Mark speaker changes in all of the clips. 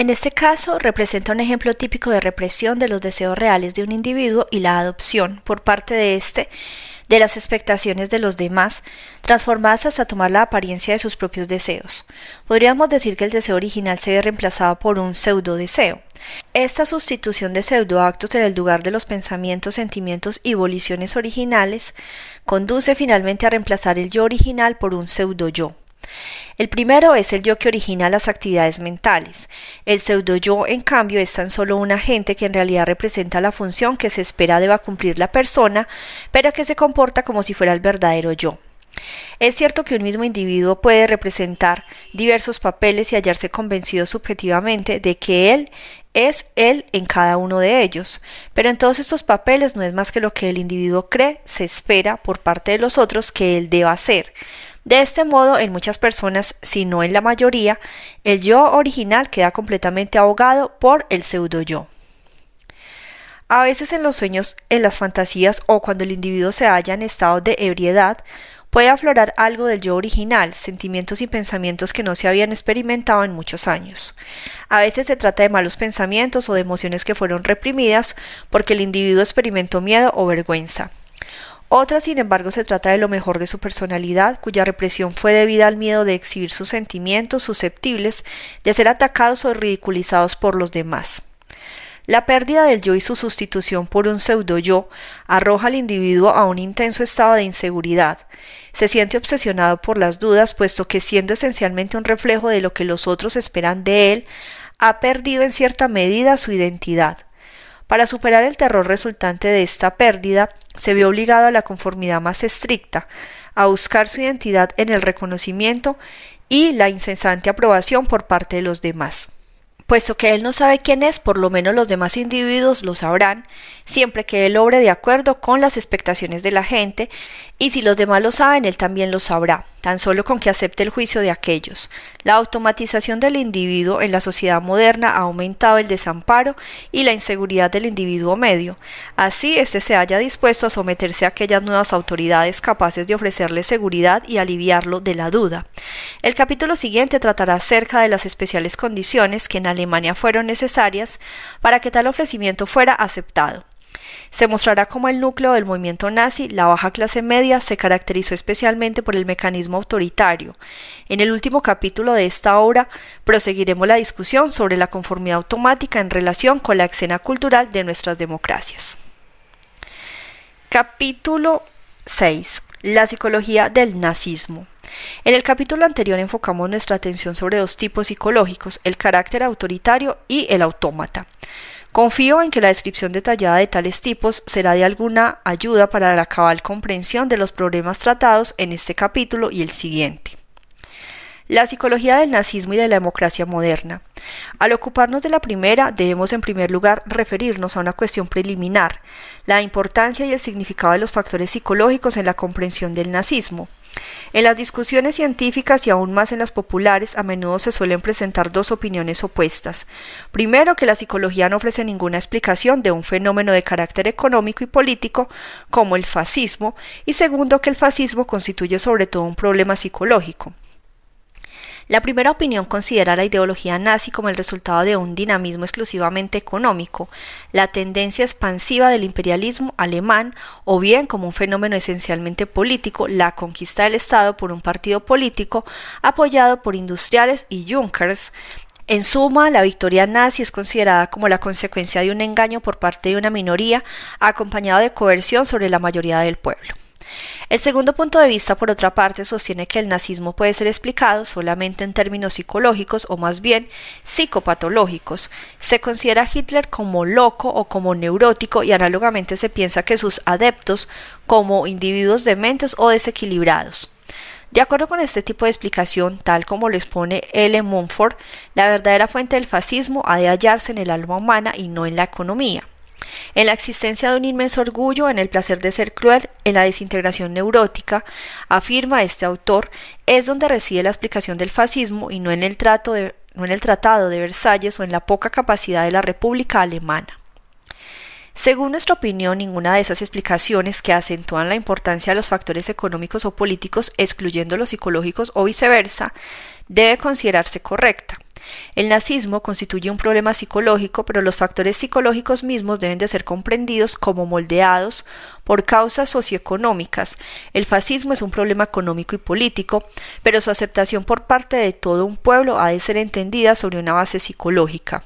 Speaker 1: En este caso, representa un ejemplo típico de represión de los deseos reales de un individuo y la adopción por parte de éste de las expectaciones de los demás, transformadas hasta tomar la apariencia de sus propios deseos. Podríamos decir que el deseo original se ve reemplazado por un pseudo deseo. Esta sustitución de pseudoactos en el lugar de los pensamientos, sentimientos y voliciones originales conduce finalmente a reemplazar el yo original por un pseudo yo. El primero es el yo que origina las actividades mentales. El pseudo yo, en cambio, es tan solo un agente que en realidad representa la función que se espera deba cumplir la persona, pero que se comporta como si fuera el verdadero yo. Es cierto que un mismo individuo puede representar diversos papeles y hallarse convencido subjetivamente de que él es él en cada uno de ellos, pero en todos estos papeles no es más que lo que el individuo cree, se espera por parte de los otros que él deba hacer, de este modo, en muchas personas, si no en la mayoría, el yo original queda completamente ahogado por el pseudo yo. A veces en los sueños, en las fantasías o cuando el individuo se halla en estado de ebriedad, puede aflorar algo del yo original, sentimientos y pensamientos que no se habían experimentado en muchos años. A veces se trata de malos pensamientos o de emociones que fueron reprimidas porque el individuo experimentó miedo o vergüenza. Otra, sin embargo, se trata de lo mejor de su personalidad, cuya represión fue debida al miedo de exhibir sus sentimientos susceptibles de ser atacados o ridiculizados por los demás. La pérdida del yo y su sustitución por un pseudo yo arroja al individuo a un intenso estado de inseguridad. Se siente obsesionado por las dudas, puesto que siendo esencialmente un reflejo de lo que los otros esperan de él, ha perdido en cierta medida su identidad. Para superar el terror resultante de esta pérdida, se vio obligado a la conformidad más estricta, a buscar su identidad en el reconocimiento y la incesante aprobación por parte de los demás. Puesto que él no sabe quién es, por lo menos los demás individuos lo sabrán, siempre que él obre de acuerdo con las expectaciones de la gente, y si los demás lo saben, él también lo sabrá, tan solo con que acepte el juicio de aquellos. La automatización del individuo en la sociedad moderna ha aumentado el desamparo y la inseguridad del individuo medio. Así, éste se haya dispuesto a someterse a aquellas nuevas autoridades capaces de ofrecerle seguridad y aliviarlo de la duda. El capítulo siguiente tratará acerca de las especiales condiciones que en Alemania fueron necesarias para que tal ofrecimiento fuera aceptado. Se mostrará como el núcleo del movimiento nazi, la baja clase media se caracterizó especialmente por el mecanismo autoritario. En el último capítulo de esta obra proseguiremos la discusión sobre la conformidad automática en relación con la escena cultural de nuestras democracias. Capítulo 6. La psicología del nazismo. En el capítulo anterior enfocamos nuestra atención sobre dos tipos psicológicos, el carácter autoritario y el autómata. Confío en que la descripción detallada de tales tipos será de alguna ayuda para la cabal comprensión de los problemas tratados en este capítulo y el siguiente. La psicología del nazismo y de la democracia moderna. Al ocuparnos de la primera, debemos en primer lugar referirnos a una cuestión preliminar, la importancia y el significado de los factores psicológicos en la comprensión del nazismo. En las discusiones científicas y aún más en las populares a menudo se suelen presentar dos opiniones opuestas. Primero, que la psicología no ofrece ninguna explicación de un fenómeno de carácter económico y político como el fascismo, y segundo, que el fascismo constituye sobre todo un problema psicológico. La primera opinión considera la ideología nazi como el resultado de un dinamismo exclusivamente económico, la tendencia expansiva del imperialismo alemán, o bien como un fenómeno esencialmente político, la conquista del Estado por un partido político apoyado por industriales y Junkers, en suma, la victoria nazi es considerada como la consecuencia de un engaño por parte de una minoría acompañado de coerción sobre la mayoría del pueblo. El segundo punto de vista, por otra parte, sostiene que el nazismo puede ser explicado solamente en términos psicológicos o más bien psicopatológicos. Se considera a Hitler como loco o como neurótico y análogamente se piensa que sus adeptos como individuos dementes o desequilibrados. De acuerdo con este tipo de explicación, tal como lo expone L. Mumford, la verdadera fuente del fascismo ha de hallarse en el alma humana y no en la economía en la existencia de un inmenso orgullo, en el placer de ser cruel, en la desintegración neurótica, afirma este autor, es donde reside la explicación del fascismo y no en el, trato no en el Tratado de Versalles o en la poca capacidad de la República Alemana. Según nuestra opinión, ninguna de esas explicaciones que acentúan la importancia de los factores económicos o políticos, excluyendo los psicológicos o viceversa, debe considerarse correcta. El nazismo constituye un problema psicológico, pero los factores psicológicos mismos deben de ser comprendidos como moldeados por causas socioeconómicas. El fascismo es un problema económico y político, pero su aceptación por parte de todo un pueblo ha de ser entendida sobre una base psicológica.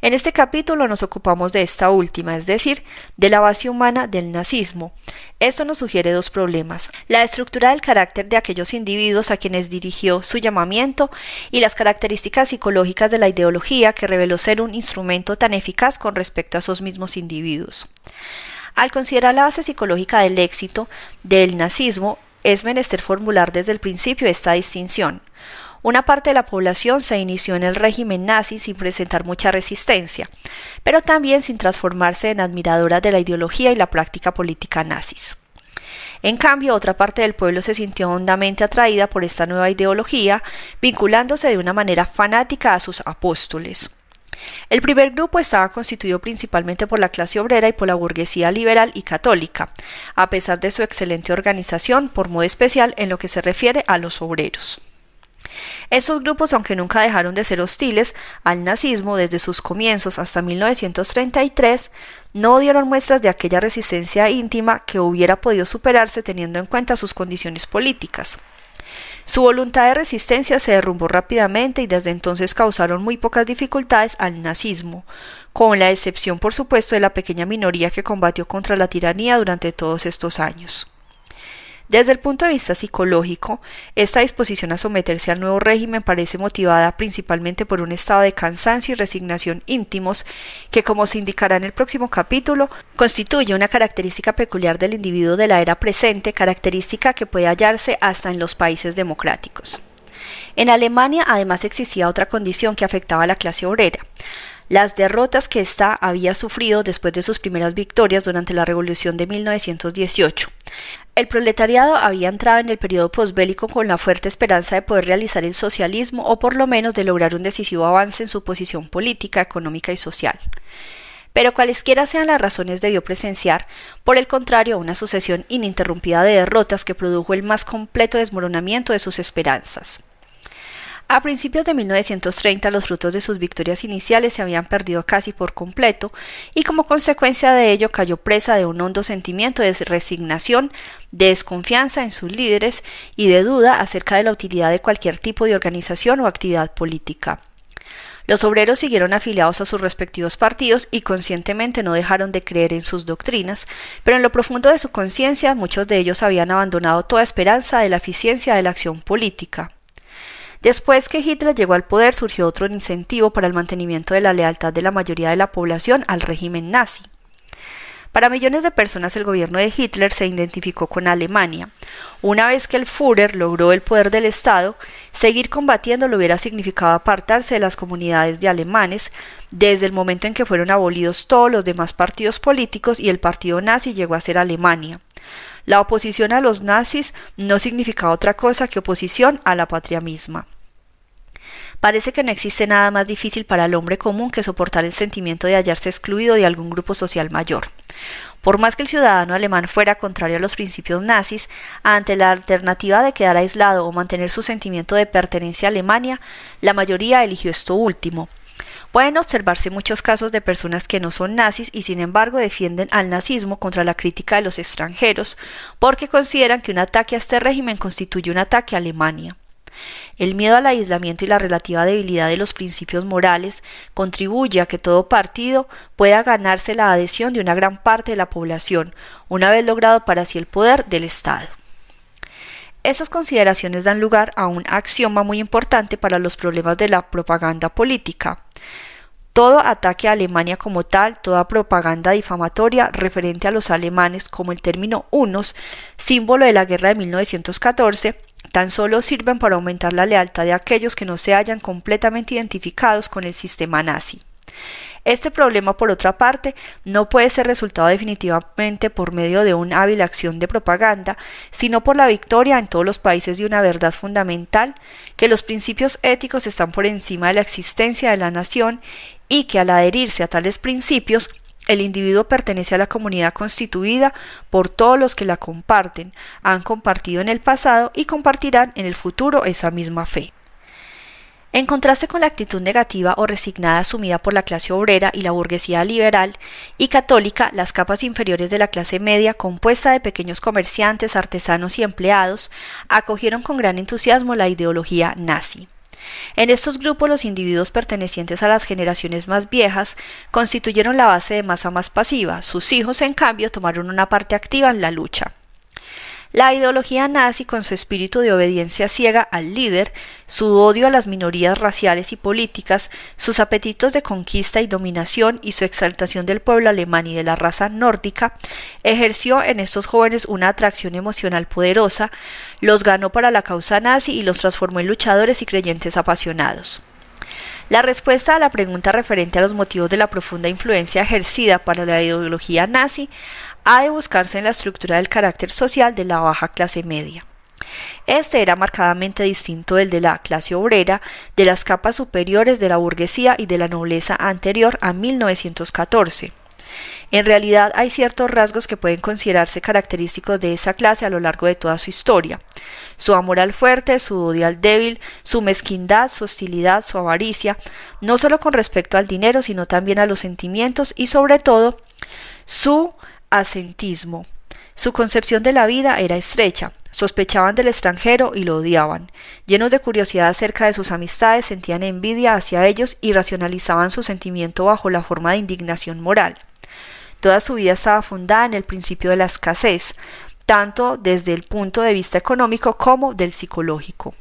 Speaker 1: En este capítulo nos ocupamos de esta última, es decir, de la base humana del nazismo. Esto nos sugiere dos problemas, la estructura del carácter de aquellos individuos a quienes dirigió su llamamiento y las características psicológicas de la ideología que reveló ser un instrumento tan eficaz con respecto a esos mismos individuos. Al considerar la base psicológica del éxito del nazismo, es menester formular desde el principio esta distinción. Una parte de la población se inició en el régimen nazi sin presentar mucha resistencia, pero también sin transformarse en admiradora de la ideología y la práctica política nazis. En cambio, otra parte del pueblo se sintió hondamente atraída por esta nueva ideología, vinculándose de una manera fanática a sus apóstoles. El primer grupo estaba constituido principalmente por la clase obrera y por la burguesía liberal y católica, a pesar de su excelente organización, por modo especial en lo que se refiere a los obreros. Estos grupos, aunque nunca dejaron de ser hostiles al nazismo desde sus comienzos hasta 1933, no dieron muestras de aquella resistencia íntima que hubiera podido superarse teniendo en cuenta sus condiciones políticas. Su voluntad de resistencia se derrumbó rápidamente y desde entonces causaron muy pocas dificultades al nazismo, con la excepción por supuesto de la pequeña minoría que combatió contra la tiranía durante todos estos años. Desde el punto de vista psicológico, esta disposición a someterse al nuevo régimen parece motivada principalmente por un estado de cansancio y resignación íntimos que, como se indicará en el próximo capítulo, constituye una característica peculiar del individuo de la era presente, característica que puede hallarse hasta en los países democráticos. En Alemania además existía otra condición que afectaba a la clase obrera, las derrotas que ésta había sufrido después de sus primeras victorias durante la Revolución de 1918. El proletariado había entrado en el periodo posbélico con la fuerte esperanza de poder realizar el socialismo o por lo menos de lograr un decisivo avance en su posición política, económica y social. Pero cualesquiera sean las razones debió presenciar, por el contrario, una sucesión ininterrumpida de derrotas que produjo el más completo desmoronamiento de sus esperanzas. A principios de 1930 los frutos de sus victorias iniciales se habían perdido casi por completo y como consecuencia de ello cayó presa de un hondo sentimiento de resignación, de desconfianza en sus líderes y de duda acerca de la utilidad de cualquier tipo de organización o actividad política. Los obreros siguieron afiliados a sus respectivos partidos y conscientemente no dejaron de creer en sus doctrinas, pero en lo profundo de su conciencia muchos de ellos habían abandonado toda esperanza de la eficiencia de la acción política. Después que Hitler llegó al poder surgió otro incentivo para el mantenimiento de la lealtad de la mayoría de la población al régimen nazi. Para millones de personas el gobierno de Hitler se identificó con Alemania. Una vez que el Führer logró el poder del Estado, seguir combatiendo lo hubiera significado apartarse de las comunidades de alemanes desde el momento en que fueron abolidos todos los demás partidos políticos y el partido nazi llegó a ser Alemania. La oposición a los nazis no significaba otra cosa que oposición a la patria misma. Parece que no existe nada más difícil para el hombre común que soportar el sentimiento de hallarse excluido de algún grupo social mayor. Por más que el ciudadano alemán fuera contrario a los principios nazis, ante la alternativa de quedar aislado o mantener su sentimiento de pertenencia a Alemania, la mayoría eligió esto último, Pueden observarse muchos casos de personas que no son nazis y sin embargo defienden al nazismo contra la crítica de los extranjeros porque consideran que un ataque a este régimen constituye un ataque a Alemania. El miedo al aislamiento y la relativa debilidad de los principios morales contribuye a que todo partido pueda ganarse la adhesión de una gran parte de la población, una vez logrado para sí el poder del Estado. Esas consideraciones dan lugar a un axioma muy importante para los problemas de la propaganda política. Todo ataque a Alemania como tal, toda propaganda difamatoria referente a los alemanes como el término unos, símbolo de la guerra de 1914, tan solo sirven para aumentar la lealtad de aquellos que no se hayan completamente identificados con el sistema nazi. Este problema, por otra parte, no puede ser resultado definitivamente por medio de una hábil acción de propaganda, sino por la victoria en todos los países de una verdad fundamental, que los principios éticos están por encima de la existencia de la nación y que al adherirse a tales principios, el individuo pertenece a la comunidad constituida por todos los que la comparten, han compartido en el pasado y compartirán en el futuro esa misma fe. En contraste con la actitud negativa o resignada asumida por la clase obrera y la burguesía liberal y católica, las capas inferiores de la clase media, compuesta de pequeños comerciantes, artesanos y empleados, acogieron con gran entusiasmo la ideología nazi. En estos grupos los individuos pertenecientes a las generaciones más viejas constituyeron la base de masa más pasiva, sus hijos en cambio tomaron una parte activa en la lucha. La ideología nazi, con su espíritu de obediencia ciega al líder, su odio a las minorías raciales y políticas, sus apetitos de conquista y dominación y su exaltación del pueblo alemán y de la raza nórdica, ejerció en estos jóvenes una atracción emocional poderosa, los ganó para la causa nazi y los transformó en luchadores y creyentes apasionados. La respuesta a la pregunta referente a los motivos de la profunda influencia ejercida para la ideología nazi ha de buscarse en la estructura del carácter social de la baja clase media. Este era marcadamente distinto del de la clase obrera, de las capas superiores de la burguesía y de la nobleza anterior a 1914. En realidad hay ciertos rasgos que pueden considerarse característicos de esa clase a lo largo de toda su historia. Su amor al fuerte, su odio al débil, su mezquindad, su hostilidad, su avaricia, no solo con respecto al dinero, sino también a los sentimientos y sobre todo su asentismo. Su concepción de la vida era estrecha, sospechaban del extranjero y lo odiaban. Llenos de curiosidad acerca de sus amistades, sentían envidia hacia ellos y racionalizaban su sentimiento bajo la forma de indignación moral. Toda su vida estaba fundada en el principio de la escasez, tanto desde el punto de vista económico como del psicológico.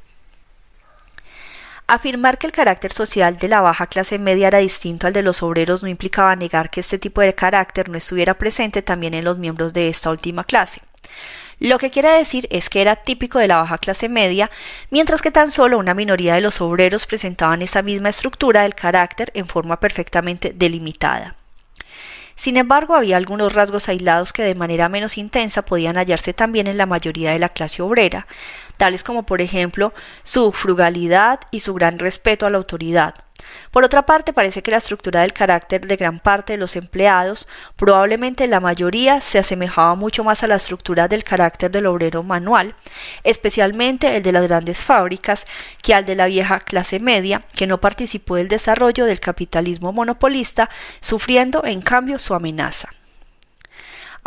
Speaker 1: Afirmar que el carácter social de la baja clase media era distinto al de los obreros no implicaba negar que este tipo de carácter no estuviera presente también en los miembros de esta última clase. Lo que quiere decir es que era típico de la baja clase media, mientras que tan solo una minoría de los obreros presentaban esa misma estructura del carácter en forma perfectamente delimitada. Sin embargo, había algunos rasgos aislados que de manera menos intensa podían hallarse también en la mayoría de la clase obrera, tales como por ejemplo su frugalidad y su gran respeto a la autoridad, por otra parte, parece que la estructura del carácter de gran parte de los empleados, probablemente la mayoría, se asemejaba mucho más a la estructura del carácter del obrero manual, especialmente el de las grandes fábricas, que al de la vieja clase media, que no participó del desarrollo del capitalismo monopolista, sufriendo en cambio su amenaza.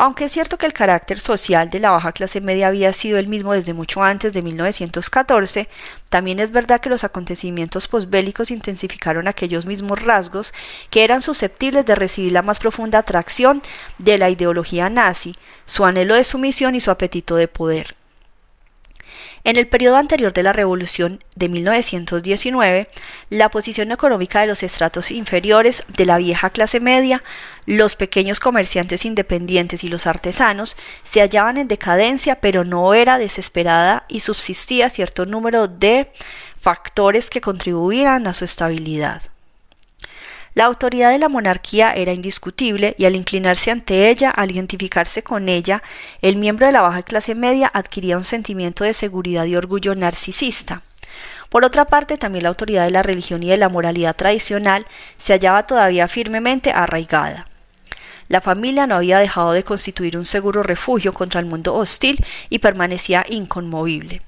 Speaker 1: Aunque es cierto que el carácter social de la baja clase media había sido el mismo desde mucho antes de 1914, también es verdad que los acontecimientos posbélicos intensificaron aquellos mismos rasgos que eran susceptibles de recibir la más profunda atracción de la ideología nazi, su anhelo de sumisión y su apetito de poder. En el periodo anterior de la Revolución de 1919, la posición económica de los estratos inferiores de la vieja clase media, los pequeños comerciantes independientes y los artesanos se hallaban en decadencia, pero no era desesperada y subsistía cierto número de factores que contribuían a su estabilidad. La autoridad de la monarquía era indiscutible y al inclinarse ante ella, al identificarse con ella, el miembro de la baja clase media adquiría un sentimiento de seguridad y orgullo narcisista. Por otra parte, también la autoridad de la religión y de la moralidad tradicional se hallaba todavía firmemente arraigada. La familia no había dejado de constituir un seguro refugio contra el mundo hostil y permanecía inconmovible.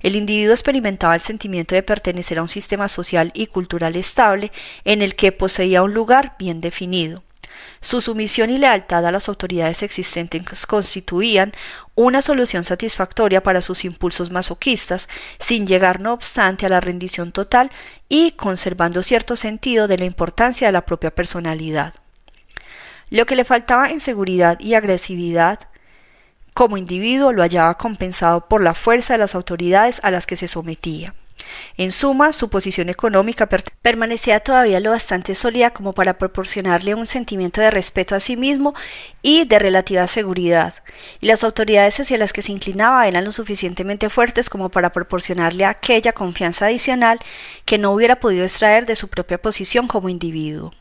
Speaker 1: El individuo experimentaba el sentimiento de pertenecer a un sistema social y cultural estable en el que poseía un lugar bien definido. Su sumisión y lealtad a las autoridades existentes constituían una solución satisfactoria para sus impulsos masoquistas, sin llegar no obstante a la rendición total y conservando cierto sentido de la importancia de la propia personalidad. Lo que le faltaba en seguridad y agresividad como individuo lo hallaba compensado por la fuerza de las autoridades a las que se sometía. En suma, su posición económica permanecía todavía lo bastante sólida como para proporcionarle un sentimiento de respeto a sí mismo y de relativa seguridad, y las autoridades hacia las que se inclinaba eran lo suficientemente fuertes como para proporcionarle aquella confianza adicional que no hubiera podido extraer de su propia posición como individuo.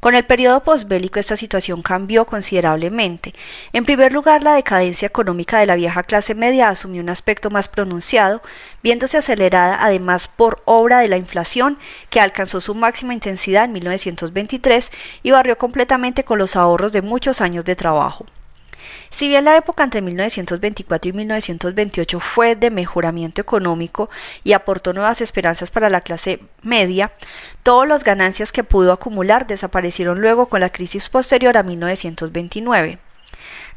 Speaker 1: Con el periodo posbélico esta situación cambió considerablemente. En primer lugar, la decadencia económica de la vieja clase media asumió un aspecto más pronunciado, viéndose acelerada además por obra de la inflación, que alcanzó su máxima intensidad en 1923 y barrió completamente con los ahorros de muchos años de trabajo. Si bien la época entre 1924 y 1928 fue de mejoramiento económico y aportó nuevas esperanzas para la clase media, todas las ganancias que pudo acumular desaparecieron luego con la crisis posterior a 1929.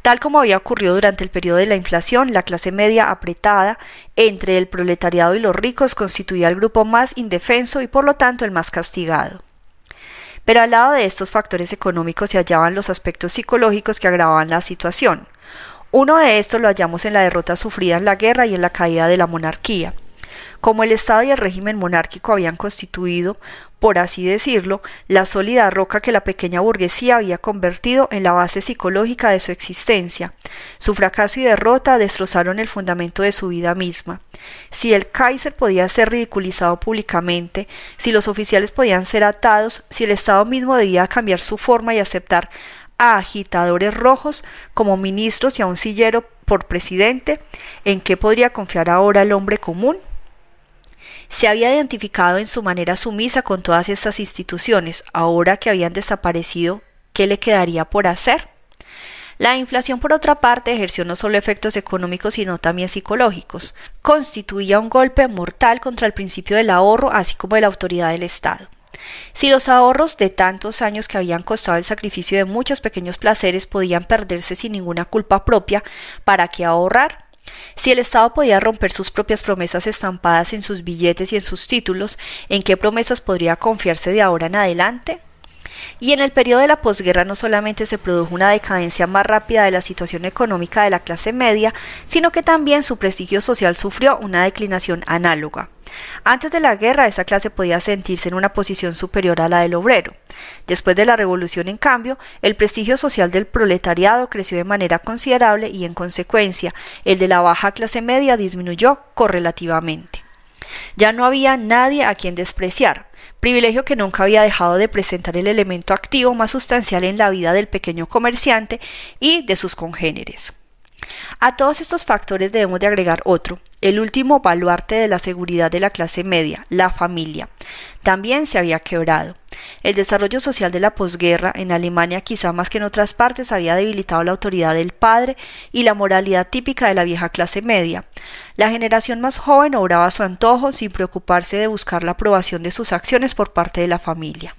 Speaker 1: Tal como había ocurrido durante el periodo de la inflación, la clase media apretada entre el proletariado y los ricos constituía el grupo más indefenso y por lo tanto el más castigado. Pero al lado de estos factores económicos se hallaban los aspectos psicológicos que agravaban la situación. Uno de estos lo hallamos en la derrota sufrida en la guerra y en la caída de la monarquía. Como el Estado y el régimen monárquico habían constituido, por así decirlo, la sólida roca que la pequeña burguesía había convertido en la base psicológica de su existencia. Su fracaso y derrota destrozaron el fundamento de su vida misma. Si el Kaiser podía ser ridiculizado públicamente, si los oficiales podían ser atados, si el Estado mismo debía cambiar su forma y aceptar a agitadores rojos como ministros y a un sillero por presidente, ¿en qué podría confiar ahora el hombre común? Se había identificado en su manera sumisa con todas estas instituciones, ahora que habían desaparecido, ¿qué le quedaría por hacer? La inflación, por otra parte, ejerció no solo efectos económicos, sino también psicológicos. Constituía un golpe mortal contra el principio del ahorro, así como de la autoridad del Estado. Si los ahorros de tantos años que habían costado el sacrificio de muchos pequeños placeres podían perderse sin ninguna culpa propia, ¿para qué ahorrar? Si el Estado podía romper sus propias promesas estampadas en sus billetes y en sus títulos, ¿en qué promesas podría confiarse de ahora en adelante? Y en el periodo de la posguerra no solamente se produjo una decadencia más rápida de la situación económica de la clase media, sino que también su prestigio social sufrió una declinación análoga. Antes de la guerra, esa clase podía sentirse en una posición superior a la del obrero. Después de la revolución, en cambio, el prestigio social del proletariado creció de manera considerable y, en consecuencia, el de la baja clase media disminuyó correlativamente. Ya no había nadie a quien despreciar, privilegio que nunca había dejado de presentar el elemento activo más sustancial en la vida del pequeño comerciante y de sus congéneres. A todos estos factores debemos de agregar otro, el último baluarte de la seguridad de la clase media, la familia. También se había quebrado. El desarrollo social de la posguerra en Alemania, quizá más que en otras partes, había debilitado la autoridad del padre y la moralidad típica de la vieja clase media. La generación más joven obraba a su antojo sin preocuparse de buscar la aprobación de sus acciones por parte de la familia.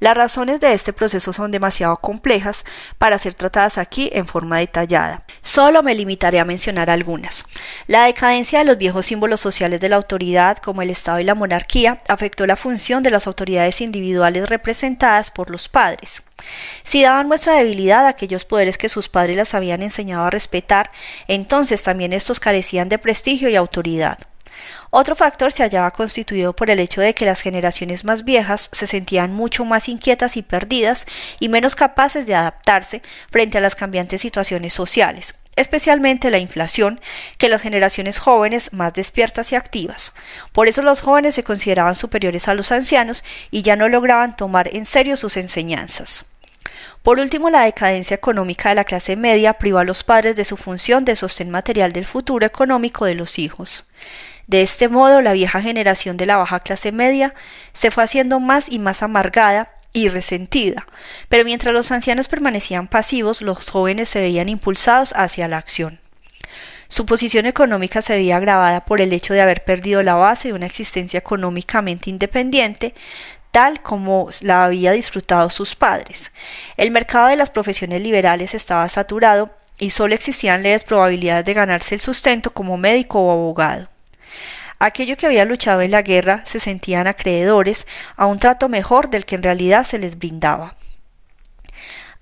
Speaker 1: Las razones de este proceso son demasiado complejas para ser tratadas aquí en forma detallada. Solo me limitaré a mencionar algunas. La decadencia de los viejos símbolos sociales de la autoridad, como el Estado y la monarquía, afectó la función de las autoridades individuales representadas por los padres. Si daban muestra de debilidad a aquellos poderes que sus padres las habían enseñado a respetar, entonces también estos carecían de prestigio y autoridad. Otro factor se hallaba constituido por el hecho de que las generaciones más viejas se sentían mucho más inquietas y perdidas y menos capaces de adaptarse frente a las cambiantes situaciones sociales, especialmente la inflación, que las generaciones jóvenes más despiertas y activas. Por eso los jóvenes se consideraban superiores a los ancianos y ya no lograban tomar en serio sus enseñanzas. Por último, la decadencia económica de la clase media privó a los padres de su función de sostén material del futuro económico de los hijos. De este modo, la vieja generación de la baja clase media se fue haciendo más y más amargada y resentida, pero mientras los ancianos permanecían pasivos, los jóvenes se veían impulsados hacia la acción. Su posición económica se veía agravada por el hecho de haber perdido la base de una existencia económicamente independiente, tal como la había disfrutado sus padres. El mercado de las profesiones liberales estaba saturado y solo existían leves probabilidades de ganarse el sustento como médico o abogado. Aquello que había luchado en la guerra se sentían acreedores a un trato mejor del que en realidad se les brindaba.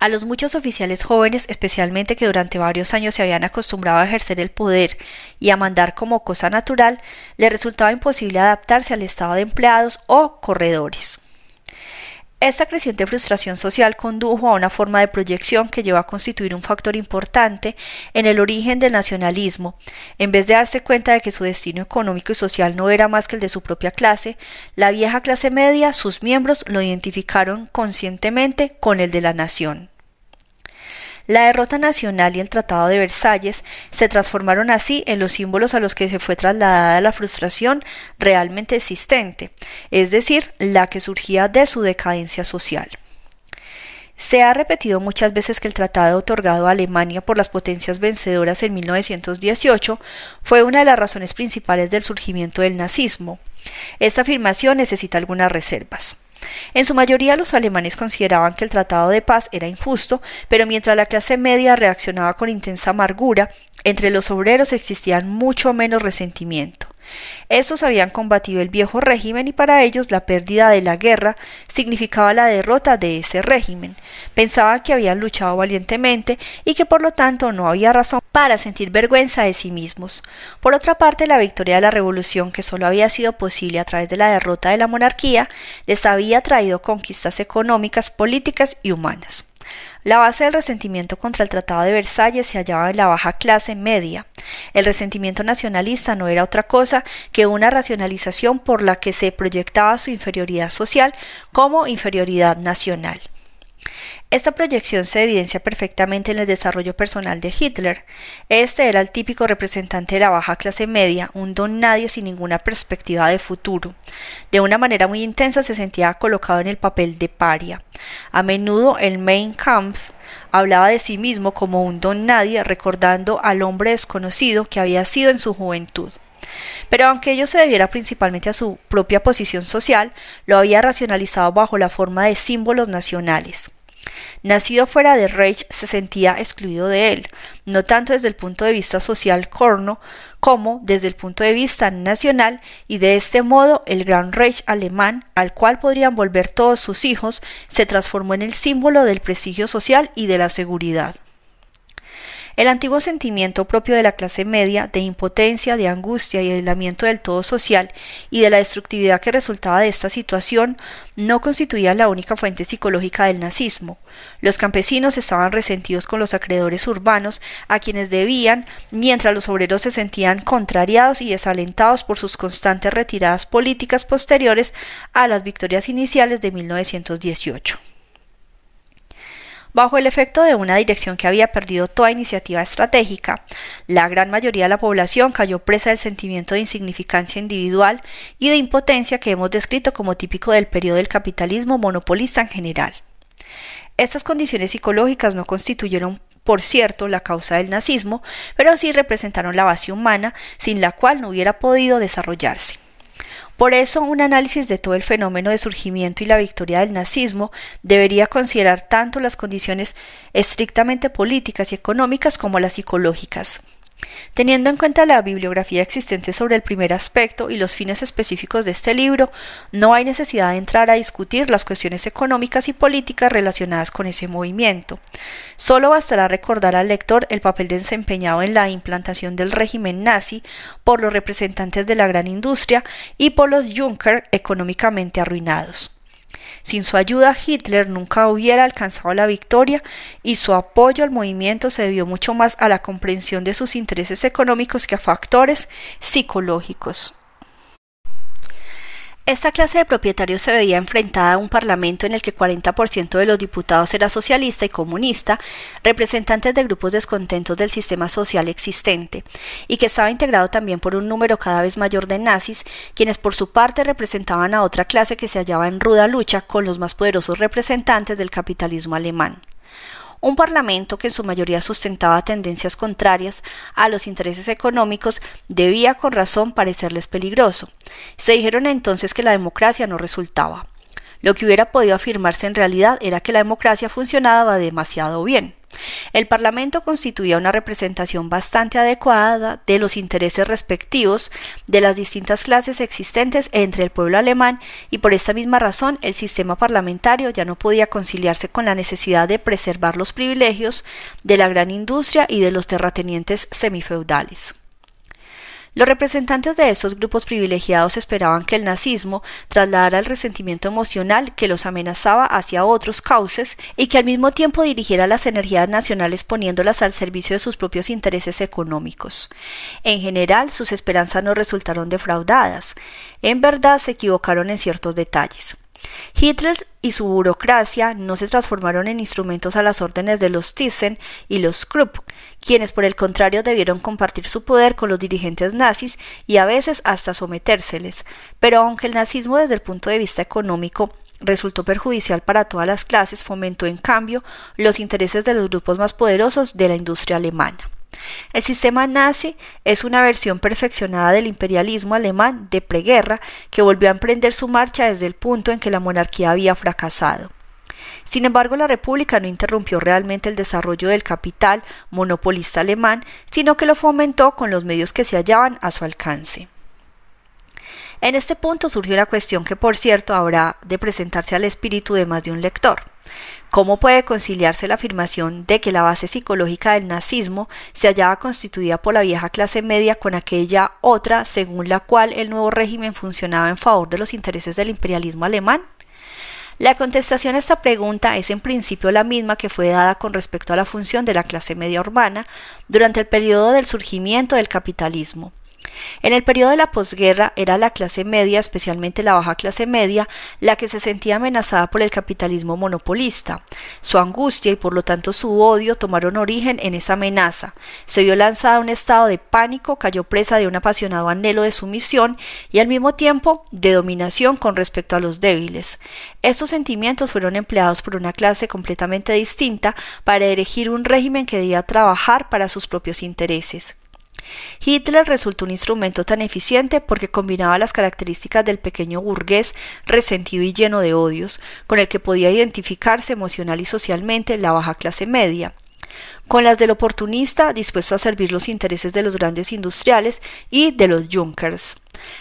Speaker 1: A los muchos oficiales jóvenes, especialmente que durante varios años se habían acostumbrado a ejercer el poder y a mandar como cosa natural, les resultaba imposible adaptarse al estado de empleados o corredores. Esta creciente frustración social condujo a una forma de proyección que llevó a constituir un factor importante en el origen del nacionalismo. En vez de darse cuenta de que su destino económico y social no era más que el de su propia clase, la vieja clase media, sus miembros lo identificaron conscientemente con el de la nación. La derrota nacional y el Tratado de Versalles se transformaron así en los símbolos a los que se fue trasladada la frustración realmente existente, es decir, la que surgía de su decadencia social. Se ha repetido muchas veces que el tratado otorgado a Alemania por las potencias vencedoras en 1918 fue una de las razones principales del surgimiento del nazismo. Esta afirmación necesita algunas reservas. En su mayoría los alemanes consideraban que el tratado de paz era injusto, pero mientras la clase media reaccionaba con intensa amargura, entre los obreros existía mucho menos resentimiento. Estos habían combatido el viejo régimen y para ellos la pérdida de la guerra significaba la derrota de ese régimen. Pensaban que habían luchado valientemente y que por lo tanto no había razón para sentir vergüenza de sí mismos. Por otra parte, la victoria de la revolución, que solo había sido posible a través de la derrota de la monarquía, les había traído conquistas económicas, políticas y humanas. La base del resentimiento contra el Tratado de Versalles se hallaba en la baja clase media. El resentimiento nacionalista no era otra cosa que una racionalización por la que se proyectaba su inferioridad social como inferioridad nacional. Esta proyección se evidencia perfectamente en el desarrollo personal de Hitler. Este era el típico representante de la baja clase media, un don nadie sin ninguna perspectiva de futuro. De una manera muy intensa se sentía colocado en el papel de paria. A menudo el Mein Kampf hablaba de sí mismo como un don nadie, recordando al hombre desconocido que había sido en su juventud. Pero aunque ello se debiera principalmente a su propia posición social, lo había racionalizado bajo la forma de símbolos nacionales. Nacido fuera de Reich se sentía excluido de él, no tanto desde el punto de vista social corno como desde el punto de vista nacional y de este modo el gran Reich alemán, al cual podrían volver todos sus hijos, se transformó en el símbolo del prestigio social y de la seguridad. El antiguo sentimiento propio de la clase media, de impotencia, de angustia y aislamiento del todo social y de la destructividad que resultaba de esta situación, no constituía la única fuente psicológica del nazismo. Los campesinos estaban resentidos con los acreedores urbanos a quienes debían, mientras los obreros se sentían contrariados y desalentados por sus constantes retiradas políticas posteriores a las victorias iniciales de 1918. Bajo el efecto de una dirección que había perdido toda iniciativa estratégica, la gran mayoría de la población cayó presa del sentimiento de insignificancia individual y de impotencia que hemos descrito como típico del periodo del capitalismo monopolista en general. Estas condiciones psicológicas no constituyeron por cierto, la causa del nazismo, pero sí representaron la base humana sin la cual no hubiera podido desarrollarse. Por eso, un análisis de todo el fenómeno de surgimiento y la victoria del nazismo debería considerar tanto las condiciones estrictamente políticas y económicas como las psicológicas. Teniendo en cuenta la bibliografía existente sobre el primer aspecto y los fines específicos de este libro, no hay necesidad de entrar a discutir las cuestiones económicas y políticas relacionadas con ese movimiento. Solo bastará recordar al lector el papel desempeñado en la implantación del régimen nazi por los representantes de la gran industria y por los Junker económicamente arruinados. Sin su ayuda Hitler nunca hubiera alcanzado la victoria y su apoyo al movimiento se debió mucho más a la comprensión de sus intereses económicos que a factores psicológicos. Esta clase de propietarios se veía enfrentada a un parlamento en el que 40% de los diputados era socialista y comunista, representantes de grupos descontentos del sistema social existente, y que estaba integrado también por un número cada vez mayor de nazis, quienes por su parte representaban a otra clase que se hallaba en ruda lucha con los más poderosos representantes del capitalismo alemán un parlamento que en su mayoría sustentaba tendencias contrarias a los intereses económicos debía con razón parecerles peligroso. Se dijeron entonces que la democracia no resultaba. Lo que hubiera podido afirmarse en realidad era que la democracia funcionaba demasiado bien. El Parlamento constituía una representación bastante adecuada de los intereses respectivos de las distintas clases existentes entre el pueblo alemán y por esta misma razón el sistema parlamentario ya no podía conciliarse con la necesidad de preservar los privilegios de la gran industria y de los terratenientes semifeudales. Los representantes de estos grupos privilegiados esperaban que el nazismo trasladara el resentimiento emocional que los amenazaba hacia otros cauces y que al mismo tiempo dirigiera las energías nacionales poniéndolas al servicio de sus propios intereses económicos. En general, sus esperanzas no resultaron defraudadas. En verdad se equivocaron en ciertos detalles. Hitler y su burocracia no se transformaron en instrumentos a las órdenes de los Thyssen y los Krupp, quienes por el contrario debieron compartir su poder con los dirigentes nazis y a veces hasta sometérseles. Pero aunque el nazismo desde el punto de vista económico resultó perjudicial para todas las clases, fomentó en cambio los intereses de los grupos más poderosos de la industria alemana. El sistema nazi es una versión perfeccionada del imperialismo alemán de preguerra que volvió a emprender su marcha desde el punto en que la monarquía había fracasado. Sin embargo, la República no interrumpió realmente el desarrollo del capital monopolista alemán, sino que lo fomentó con los medios que se hallaban a su alcance. En este punto surgió una cuestión que, por cierto, habrá de presentarse al espíritu de más de un lector. ¿Cómo puede conciliarse la afirmación de que la base psicológica del nazismo se hallaba constituida por la vieja clase media con aquella otra según la cual el nuevo régimen funcionaba en favor de los intereses del imperialismo alemán? La contestación a esta pregunta es en principio la misma que fue dada con respecto a la función de la clase media urbana durante el periodo del surgimiento del capitalismo. En el periodo de la posguerra era la clase media, especialmente la baja clase media, la que se sentía amenazada por el capitalismo monopolista. Su angustia y por lo tanto su odio tomaron origen en esa amenaza. Se vio lanzada a un estado de pánico, cayó presa de un apasionado anhelo de sumisión y al mismo tiempo de dominación con respecto a los débiles. Estos sentimientos fueron empleados por una clase completamente distinta para erigir un régimen que debía trabajar para sus propios intereses. Hitler resultó un instrumento tan eficiente porque combinaba las características del pequeño burgués resentido y lleno de odios, con el que podía identificarse emocional y socialmente la baja clase media, con las del oportunista dispuesto a servir los intereses de los grandes industriales y de los Junkers.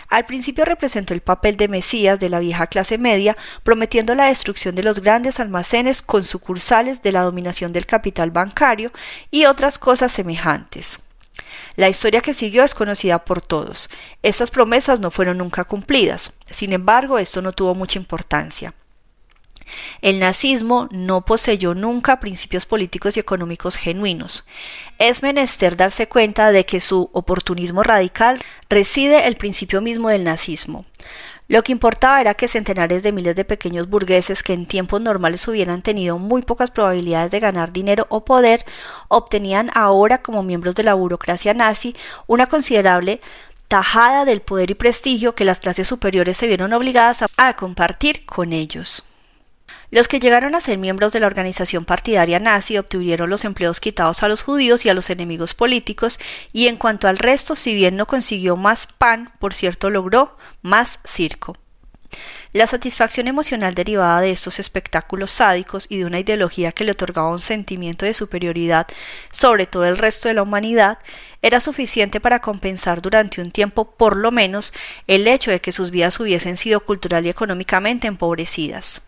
Speaker 1: Al principio representó el papel de Mesías de la vieja clase media, prometiendo la destrucción de los grandes almacenes con sucursales de la dominación del capital bancario y otras cosas semejantes. La historia que siguió es conocida por todos. Estas promesas no fueron nunca cumplidas. Sin embargo, esto no tuvo mucha importancia. El nazismo no poseyó nunca principios políticos y económicos genuinos. Es menester darse cuenta de que su oportunismo radical reside el principio mismo del nazismo. Lo que importaba era que centenares de miles de pequeños burgueses que en tiempos normales hubieran tenido muy pocas probabilidades de ganar dinero o poder, obtenían ahora como miembros de la burocracia nazi una considerable tajada del poder y prestigio que las clases superiores se vieron obligadas a, compartir con ellos. Los que llegaron a ser miembros de la organización partidaria nazi obtuvieron los empleos quitados a los judíos y a los enemigos políticos, y en cuanto al resto, si bien no consiguió más pan, por cierto logró más circo. La satisfacción emocional derivada de estos espectáculos sádicos y de una ideología que le otorgaba un sentimiento de superioridad sobre todo el resto de la humanidad era suficiente para compensar durante un tiempo por lo menos el hecho de que sus vidas hubiesen sido cultural y económicamente empobrecidas.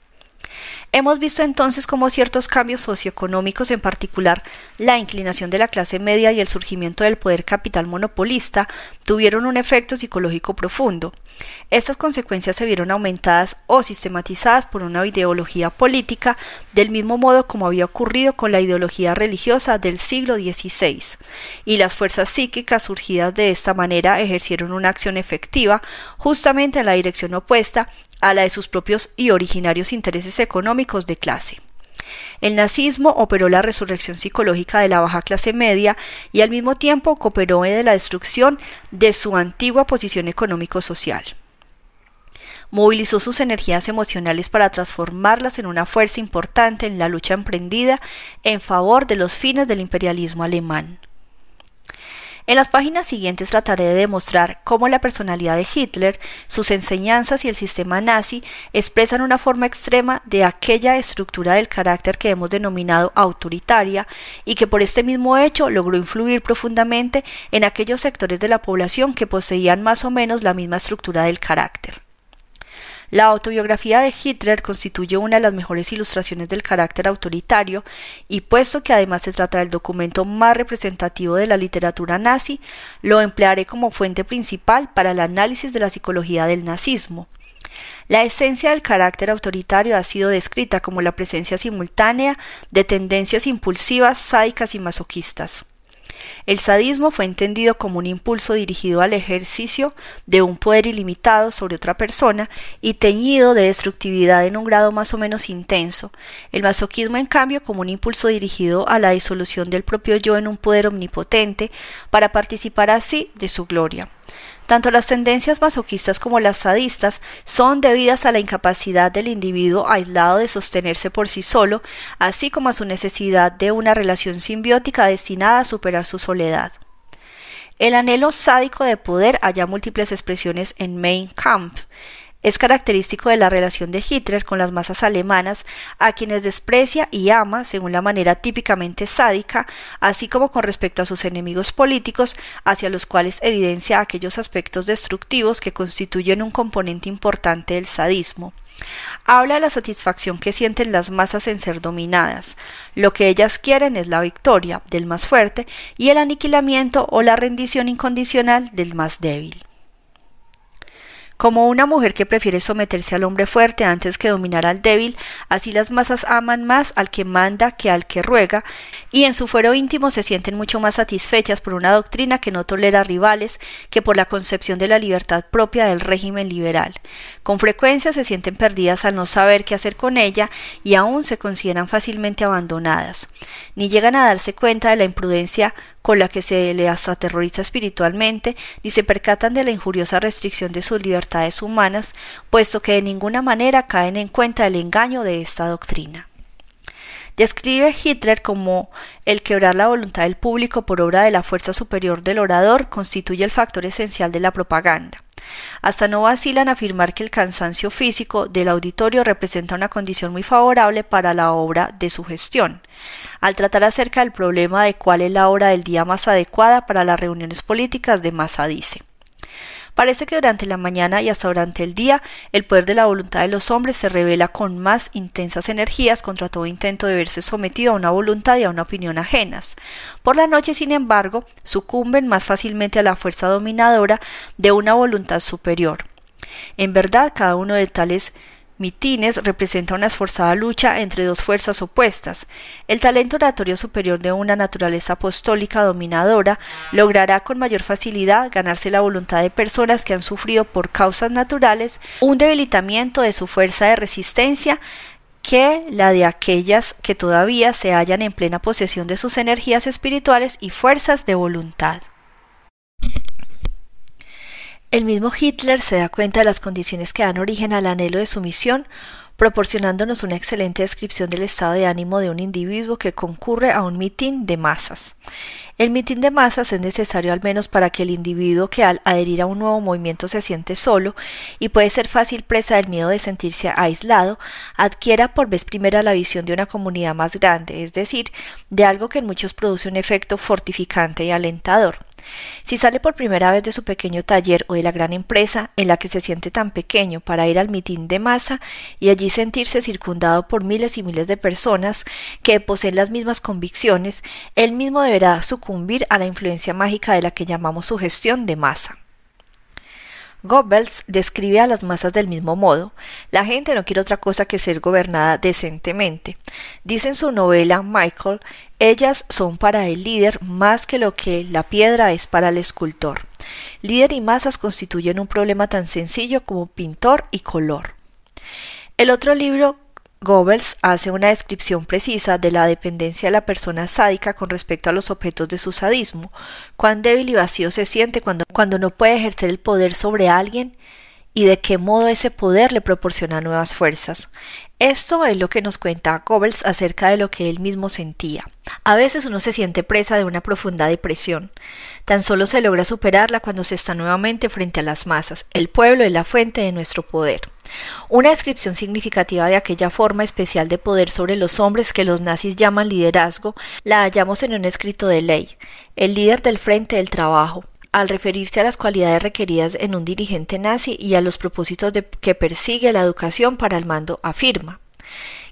Speaker 1: Hemos visto entonces cómo ciertos cambios socioeconómicos, en particular la inclinación de la clase media y el surgimiento del poder capital monopolista, tuvieron un efecto psicológico profundo. Estas consecuencias se vieron aumentadas o sistematizadas por una ideología política, del mismo modo como había ocurrido con la ideología religiosa del siglo XVI, y las fuerzas psíquicas surgidas de esta manera ejercieron una acción efectiva justamente en la dirección opuesta a la de sus propios y originarios intereses económicos de clase. El nazismo operó la resurrección psicológica de la baja clase media y al mismo tiempo cooperó en la destrucción de su antigua posición económico-social. Movilizó sus energías emocionales para transformarlas en una fuerza importante en la lucha emprendida en favor de los fines del imperialismo alemán. En las páginas siguientes trataré de demostrar cómo la personalidad de Hitler, sus enseñanzas y el sistema nazi expresan una forma extrema de aquella estructura del carácter que hemos denominado autoritaria y que por este mismo hecho logró influir profundamente en aquellos sectores de la población que poseían más o menos la misma estructura del carácter. La autobiografía de Hitler constituye una de las mejores ilustraciones del carácter autoritario y puesto que además se trata del documento más representativo de la literatura nazi, lo emplearé como fuente principal para el análisis de la psicología del nazismo. La esencia del carácter autoritario ha sido descrita como la presencia simultánea de tendencias impulsivas, sádicas y masoquistas. El sadismo fue entendido como un impulso dirigido al ejercicio de un poder ilimitado sobre otra persona y teñido de destructividad en un grado más o menos intenso. El masoquismo, en cambio, como un impulso dirigido a la disolución del propio yo en un poder omnipotente para participar así de su gloria. Tanto las tendencias masoquistas como las sadistas son debidas a la incapacidad del individuo aislado de sostenerse por sí solo, así como a su necesidad de una relación simbiótica destinada a superar su soledad. El anhelo sádico de poder halla múltiples expresiones en Mein Kampf, es característico de la relación de Hitler con las masas alemanas, a quienes desprecia y ama según la manera típicamente sádica, así como con respecto a sus enemigos políticos, hacia los cuales evidencia aquellos aspectos destructivos que constituyen un componente importante del sadismo. Habla de la satisfacción que sienten las masas en ser dominadas. Lo que ellas quieren es la victoria del más fuerte y el aniquilamiento o la rendición incondicional del más débil como una mujer que prefiere someterse al hombre fuerte antes que dominar al débil, así las masas aman más al que manda que al que ruega, y en su fuero íntimo se sienten mucho más satisfechas por una doctrina que no tolera rivales que por la concepción de la libertad propia del régimen liberal. Con frecuencia se sienten perdidas al no saber qué hacer con ella y aún se consideran fácilmente abandonadas. Ni llegan a darse cuenta de la imprudencia con la que se les aterroriza espiritualmente, ni se percatan de la injuriosa restricción de sus libertades humanas, puesto que de ninguna manera caen en cuenta del engaño de esta doctrina. Describe Hitler como el quebrar la voluntad del público por obra de la fuerza superior del orador constituye el factor esencial de la propaganda. Hasta no vacilan afirmar que el cansancio físico del auditorio representa una condición muy favorable para la obra de su gestión. Al tratar acerca del problema de cuál es la hora del día más adecuada para las reuniones políticas de masa dice Parece que durante la mañana y hasta durante el día el poder de la voluntad de los hombres se revela con más intensas energías contra todo intento de verse sometido a una voluntad y a una opinión ajenas. Por la noche, sin embargo, sucumben más fácilmente a la fuerza dominadora de una voluntad superior. En verdad, cada uno de tales mitines representa una esforzada lucha entre dos fuerzas opuestas. El talento oratorio superior de una naturaleza apostólica dominadora logrará con mayor facilidad ganarse la voluntad de personas que han sufrido por causas naturales un debilitamiento de su fuerza de resistencia que la de aquellas que todavía se hallan en plena posesión de sus energías espirituales y fuerzas de voluntad. El mismo Hitler se da cuenta de las condiciones que dan origen al anhelo de sumisión, proporcionándonos una excelente descripción del estado de ánimo de un individuo que concurre a un mitin de masas. El mitin de masas es necesario al menos para que el individuo que al adherir a un nuevo movimiento se siente solo y puede ser fácil presa del miedo de sentirse aislado, adquiera por vez primera la visión de una comunidad más grande, es decir, de algo que en muchos produce un efecto fortificante y alentador. Si sale por primera vez de su pequeño taller o de la gran empresa en la que se siente tan pequeño para ir al mitin de masa y allí sentirse circundado por miles y miles de personas que poseen las mismas convicciones, él mismo deberá sucumbir a la influencia mágica de la que llamamos sugestión de masa. Goebbels describe a las masas del mismo modo. La gente no quiere otra cosa que ser gobernada decentemente. Dice en su novela Michael, ellas son para el líder más que lo que la piedra es para el escultor. Líder y masas constituyen un problema tan sencillo como pintor y color. El otro libro Goebbels hace una descripción precisa de la dependencia de la persona sádica con respecto a los objetos de su sadismo, cuán débil y vacío se siente cuando, cuando no puede ejercer el poder sobre alguien y de qué modo ese poder le proporciona nuevas fuerzas. Esto es lo que nos cuenta Goebbels acerca de lo que él mismo sentía. A veces uno se siente presa de una profunda depresión. Tan solo se logra superarla cuando se está nuevamente frente a las masas. El pueblo es la fuente de nuestro poder. Una descripción significativa de aquella forma especial de poder sobre los hombres que los nazis llaman liderazgo la hallamos en un escrito de ley, el líder del Frente del Trabajo, al referirse a las cualidades requeridas en un dirigente nazi y a los propósitos de que persigue la educación para el mando, afirma.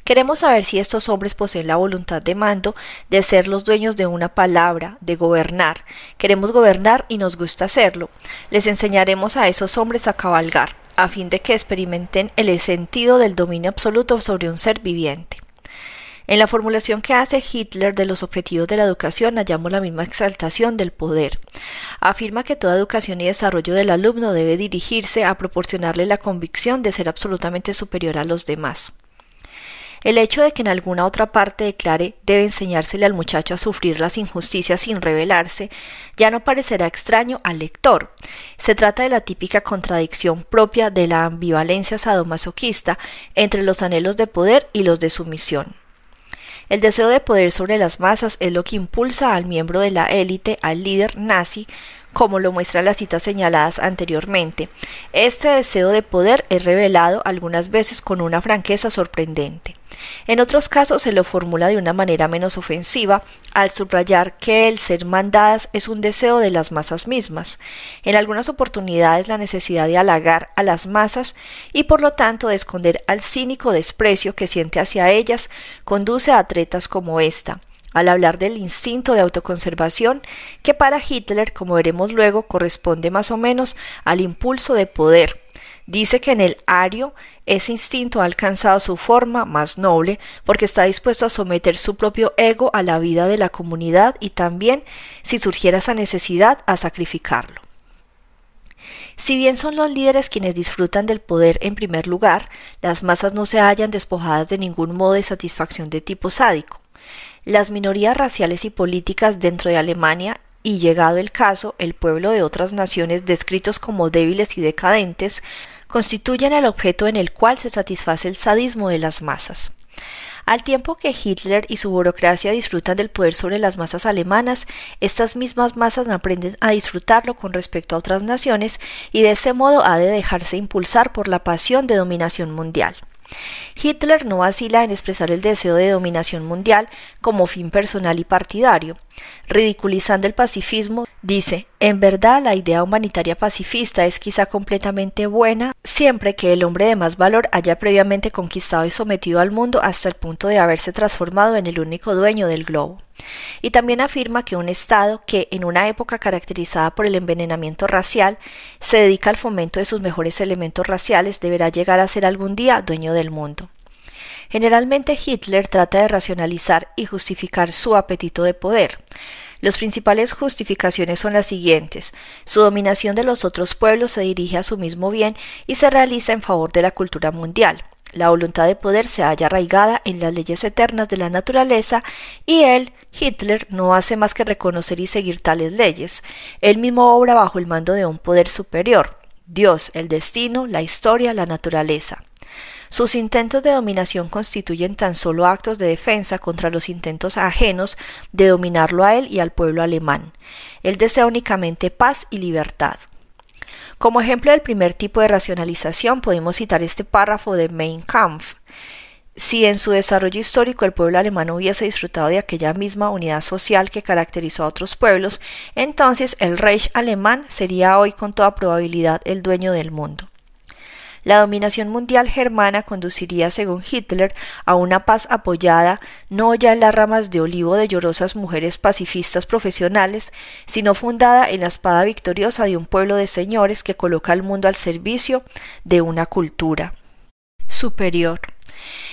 Speaker 1: Queremos saber si estos hombres poseen la voluntad de mando, de ser los dueños de una palabra, de gobernar. Queremos gobernar y nos gusta hacerlo. Les enseñaremos a esos hombres a cabalgar, a fin de que experimenten el sentido del dominio absoluto sobre un ser viviente. En la formulación que hace Hitler de los objetivos de la educación hallamos la misma exaltación del poder. Afirma que toda educación y desarrollo del alumno debe dirigirse a proporcionarle la convicción de ser absolutamente superior a los demás. El hecho de que en alguna otra parte declare debe enseñársele al muchacho a sufrir las injusticias sin rebelarse, ya no parecerá extraño al lector. Se trata de la típica contradicción propia de la ambivalencia sadomasoquista entre los anhelos de poder y los de sumisión. El deseo de poder sobre las masas es lo que impulsa al miembro de la élite, al líder nazi, como lo muestran las citas señaladas anteriormente. Este deseo de poder es revelado algunas veces con una franqueza sorprendente. En otros casos se lo formula de una manera menos ofensiva al subrayar que el ser mandadas es un deseo de las masas mismas, en algunas oportunidades la necesidad de halagar a las masas y por lo tanto de esconder al cínico desprecio que siente hacia ellas conduce a tretas como esta, al hablar del instinto de autoconservación que para Hitler, como veremos luego, corresponde más o menos al impulso de poder, Dice que en el ario ese instinto ha alcanzado su forma más noble porque está dispuesto a someter su propio ego a la vida de la comunidad y también, si surgiera esa necesidad, a sacrificarlo. Si bien son los líderes quienes disfrutan del poder en primer lugar, las masas no se hallan despojadas de ningún modo de satisfacción de tipo sádico. Las minorías raciales y políticas dentro de Alemania y llegado el caso, el pueblo de otras naciones descritos como débiles y decadentes constituyen el objeto en el cual se satisface el sadismo de las masas. Al tiempo que Hitler y su burocracia disfrutan del poder sobre las masas alemanas, estas mismas masas aprenden a disfrutarlo con respecto a otras naciones y de ese modo ha de dejarse impulsar por la pasión de dominación mundial. Hitler no vacila en expresar el deseo de dominación mundial como fin personal y partidario. Ridiculizando el pacifismo, dice, en verdad la idea humanitaria pacifista es quizá completamente buena siempre que el hombre de más valor haya previamente conquistado y sometido al mundo hasta el punto de haberse transformado en el único dueño del globo. Y también afirma que un Estado que, en una época caracterizada por el envenenamiento racial, se dedica al fomento de sus mejores elementos raciales, deberá llegar a ser algún día dueño del mundo. Generalmente Hitler trata de racionalizar y justificar su apetito de poder. Las principales justificaciones son las siguientes. Su dominación de los otros pueblos se dirige a su mismo bien y se realiza en favor de la cultura mundial. La voluntad de poder se halla arraigada en las leyes eternas de la naturaleza y él, Hitler, no hace más que reconocer y seguir tales leyes. Él mismo obra bajo el mando de un poder superior, Dios, el destino, la historia, la naturaleza. Sus intentos de dominación constituyen tan solo actos de defensa contra los intentos ajenos de dominarlo a él y al pueblo alemán. Él desea únicamente paz y libertad. Como ejemplo del primer tipo de racionalización podemos citar este párrafo de Mein Kampf. Si en su desarrollo histórico el pueblo alemán hubiese disfrutado de aquella misma unidad social que caracterizó a otros pueblos, entonces el Reich alemán sería hoy con toda probabilidad el dueño del mundo. La dominación mundial germana conduciría, según Hitler, a una paz apoyada no ya en las ramas de olivo de llorosas mujeres pacifistas profesionales, sino fundada en la espada victoriosa de un pueblo de señores que coloca al mundo al servicio de una cultura superior.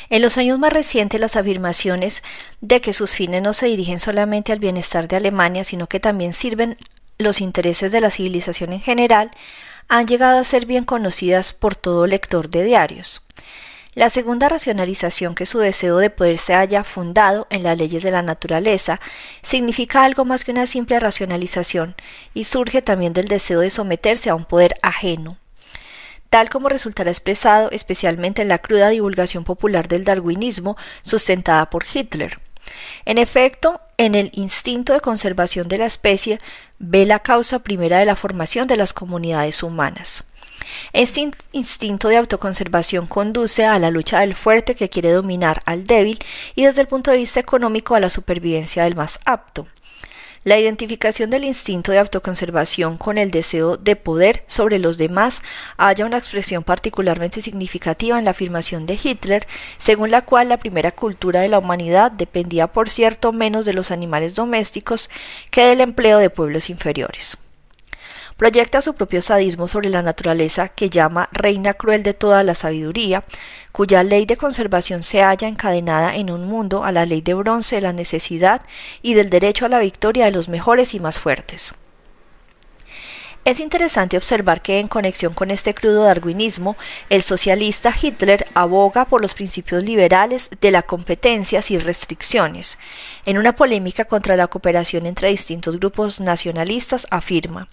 Speaker 1: En los años más recientes las afirmaciones de que sus fines no se dirigen solamente al bienestar de Alemania, sino que también sirven los intereses de la civilización en general, han llegado a ser bien conocidas por todo lector de diarios. La segunda racionalización que su deseo de poder se haya fundado en las leyes de la naturaleza significa algo más que una simple racionalización y surge también del deseo de someterse a un poder ajeno, tal como resultará expresado especialmente en la cruda divulgación popular del darwinismo sustentada por Hitler. En efecto, en el instinto de conservación de la especie ve la causa primera de la formación de las comunidades humanas. Este instinto de autoconservación conduce a la lucha del fuerte que quiere dominar al débil y desde el punto de vista económico a la supervivencia del más apto. La identificación del instinto de autoconservación con el deseo de poder sobre los demás halla una expresión particularmente significativa en la afirmación de Hitler, según la cual la primera cultura de la humanidad dependía, por cierto, menos de los animales domésticos que del empleo de pueblos inferiores proyecta su propio sadismo sobre la naturaleza que llama reina cruel de toda la sabiduría, cuya ley de conservación se halla encadenada en un mundo a la ley de bronce de la necesidad y del derecho a la victoria de los mejores y más fuertes. Es interesante observar que en conexión con este crudo darwinismo, el socialista Hitler aboga por los principios liberales de la competencia sin restricciones. En una polémica contra la cooperación entre distintos grupos nacionalistas afirma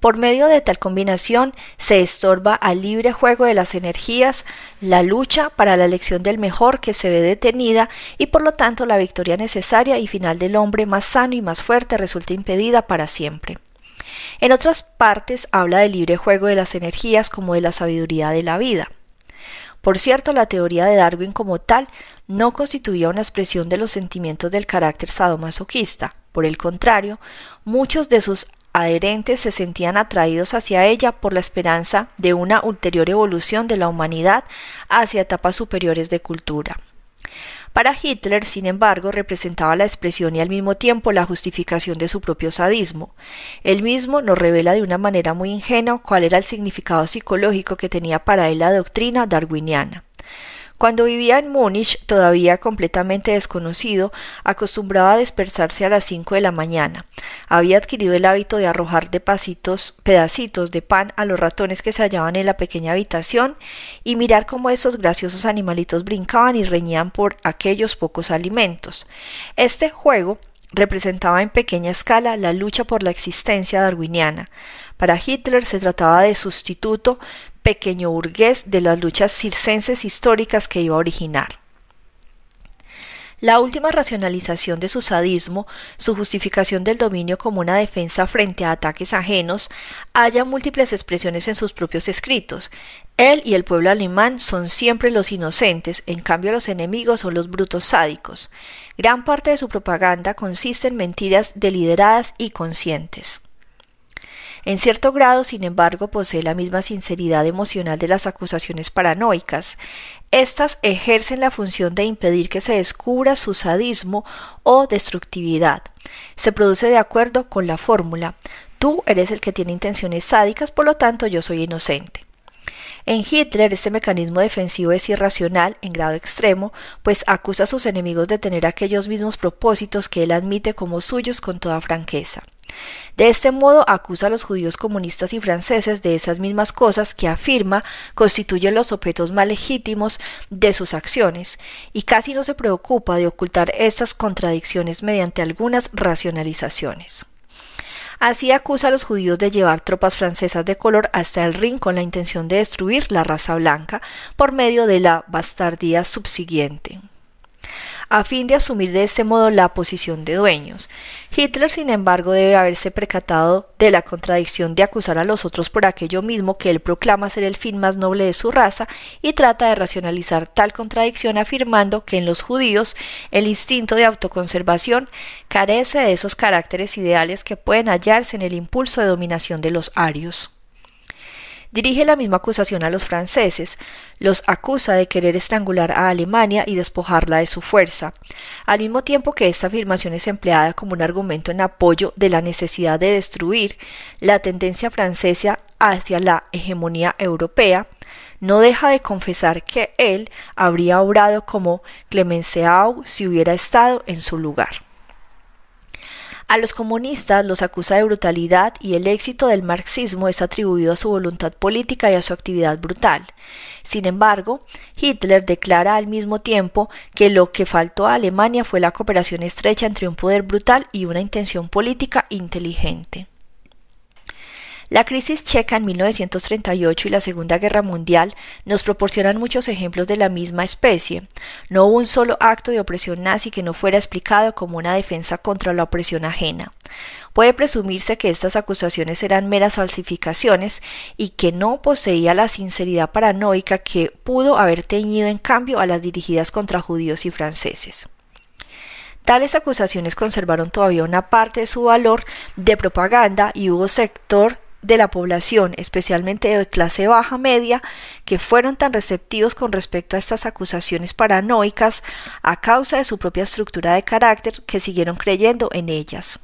Speaker 1: por medio de tal combinación se estorba al libre juego de las energías la lucha para la elección del mejor que se ve detenida y por lo tanto la victoria necesaria y final del hombre más sano y más fuerte resulta impedida para siempre. En otras partes habla del libre juego de las energías como de la sabiduría de la vida. Por cierto, la teoría de Darwin como tal no constituía una expresión de los sentimientos del carácter sadomasoquista. Por el contrario, muchos de sus adherentes se sentían atraídos hacia ella por la esperanza de una ulterior evolución de la humanidad hacia etapas superiores de cultura. Para Hitler, sin embargo, representaba la expresión y al mismo tiempo la justificación de su propio sadismo. Él mismo nos revela de una manera muy ingenua cuál era el significado psicológico que tenía para él la doctrina darwiniana. Cuando vivía en Múnich, todavía completamente desconocido, acostumbraba a dispersarse a las cinco de la mañana. Había adquirido el hábito de arrojar pedacitos de pan a los ratones que se hallaban en la pequeña habitación y mirar cómo esos graciosos animalitos brincaban y reñían por aquellos pocos alimentos. Este juego representaba en pequeña escala la lucha por la existencia darwiniana. Para Hitler se trataba de sustituto pequeño burgués de las luchas circenses históricas que iba a originar. La última racionalización de su sadismo, su justificación del dominio como una defensa frente a ataques ajenos, halla múltiples expresiones en sus propios escritos. Él y el pueblo alemán son siempre los inocentes, en cambio los enemigos son los brutos sádicos. Gran parte de su propaganda consiste en mentiras deliberadas y conscientes. En cierto grado, sin embargo, posee la misma sinceridad emocional de las acusaciones paranoicas. Estas ejercen la función de impedir que se descubra su sadismo o destructividad. Se produce de acuerdo con la fórmula Tú eres el que tiene intenciones sádicas, por lo tanto yo soy inocente. En Hitler este mecanismo defensivo es irracional en grado extremo, pues acusa a sus enemigos de tener aquellos mismos propósitos que él admite como suyos con toda franqueza. De este modo acusa a los judíos comunistas y franceses de esas mismas cosas que afirma constituyen los objetos más legítimos de sus acciones, y casi no se preocupa de ocultar estas contradicciones mediante algunas racionalizaciones. Así acusa a los judíos de llevar tropas francesas de color hasta el Rin con la intención de destruir la raza blanca por medio de la bastardía subsiguiente a fin de asumir de este modo la posición de dueños. Hitler, sin embargo, debe haberse percatado de la contradicción de acusar a los otros por aquello mismo que él proclama ser el fin más noble de su raza y trata de racionalizar tal contradicción afirmando que en los judíos el instinto de autoconservación carece de esos caracteres ideales que pueden hallarse en el impulso de dominación de los arios. Dirige la misma acusación a los franceses, los acusa de querer estrangular a Alemania y despojarla de su fuerza, al mismo tiempo que esta afirmación es empleada como un argumento en apoyo de la necesidad de destruir la tendencia francesa hacia la hegemonía europea, no deja de confesar que él habría obrado como Clemenceau si hubiera estado en su lugar. A los comunistas los acusa de brutalidad y el éxito del marxismo es atribuido a su voluntad política y a su actividad brutal. Sin embargo, Hitler declara al mismo tiempo que lo que faltó a Alemania fue la cooperación estrecha entre un poder brutal y una intención política inteligente. La crisis checa en 1938 y la Segunda Guerra Mundial nos proporcionan muchos ejemplos de la misma especie. No hubo un solo acto de opresión nazi que no fuera explicado como una defensa contra la opresión ajena. Puede presumirse que estas acusaciones eran meras falsificaciones y que no poseía la sinceridad paranoica que pudo haber teñido en cambio a las dirigidas contra judíos y franceses. Tales acusaciones conservaron todavía una parte de su valor de propaganda y hubo sector de la población, especialmente de clase baja media, que fueron tan receptivos con respecto a estas acusaciones paranoicas a causa de su propia estructura de carácter que siguieron creyendo en ellas.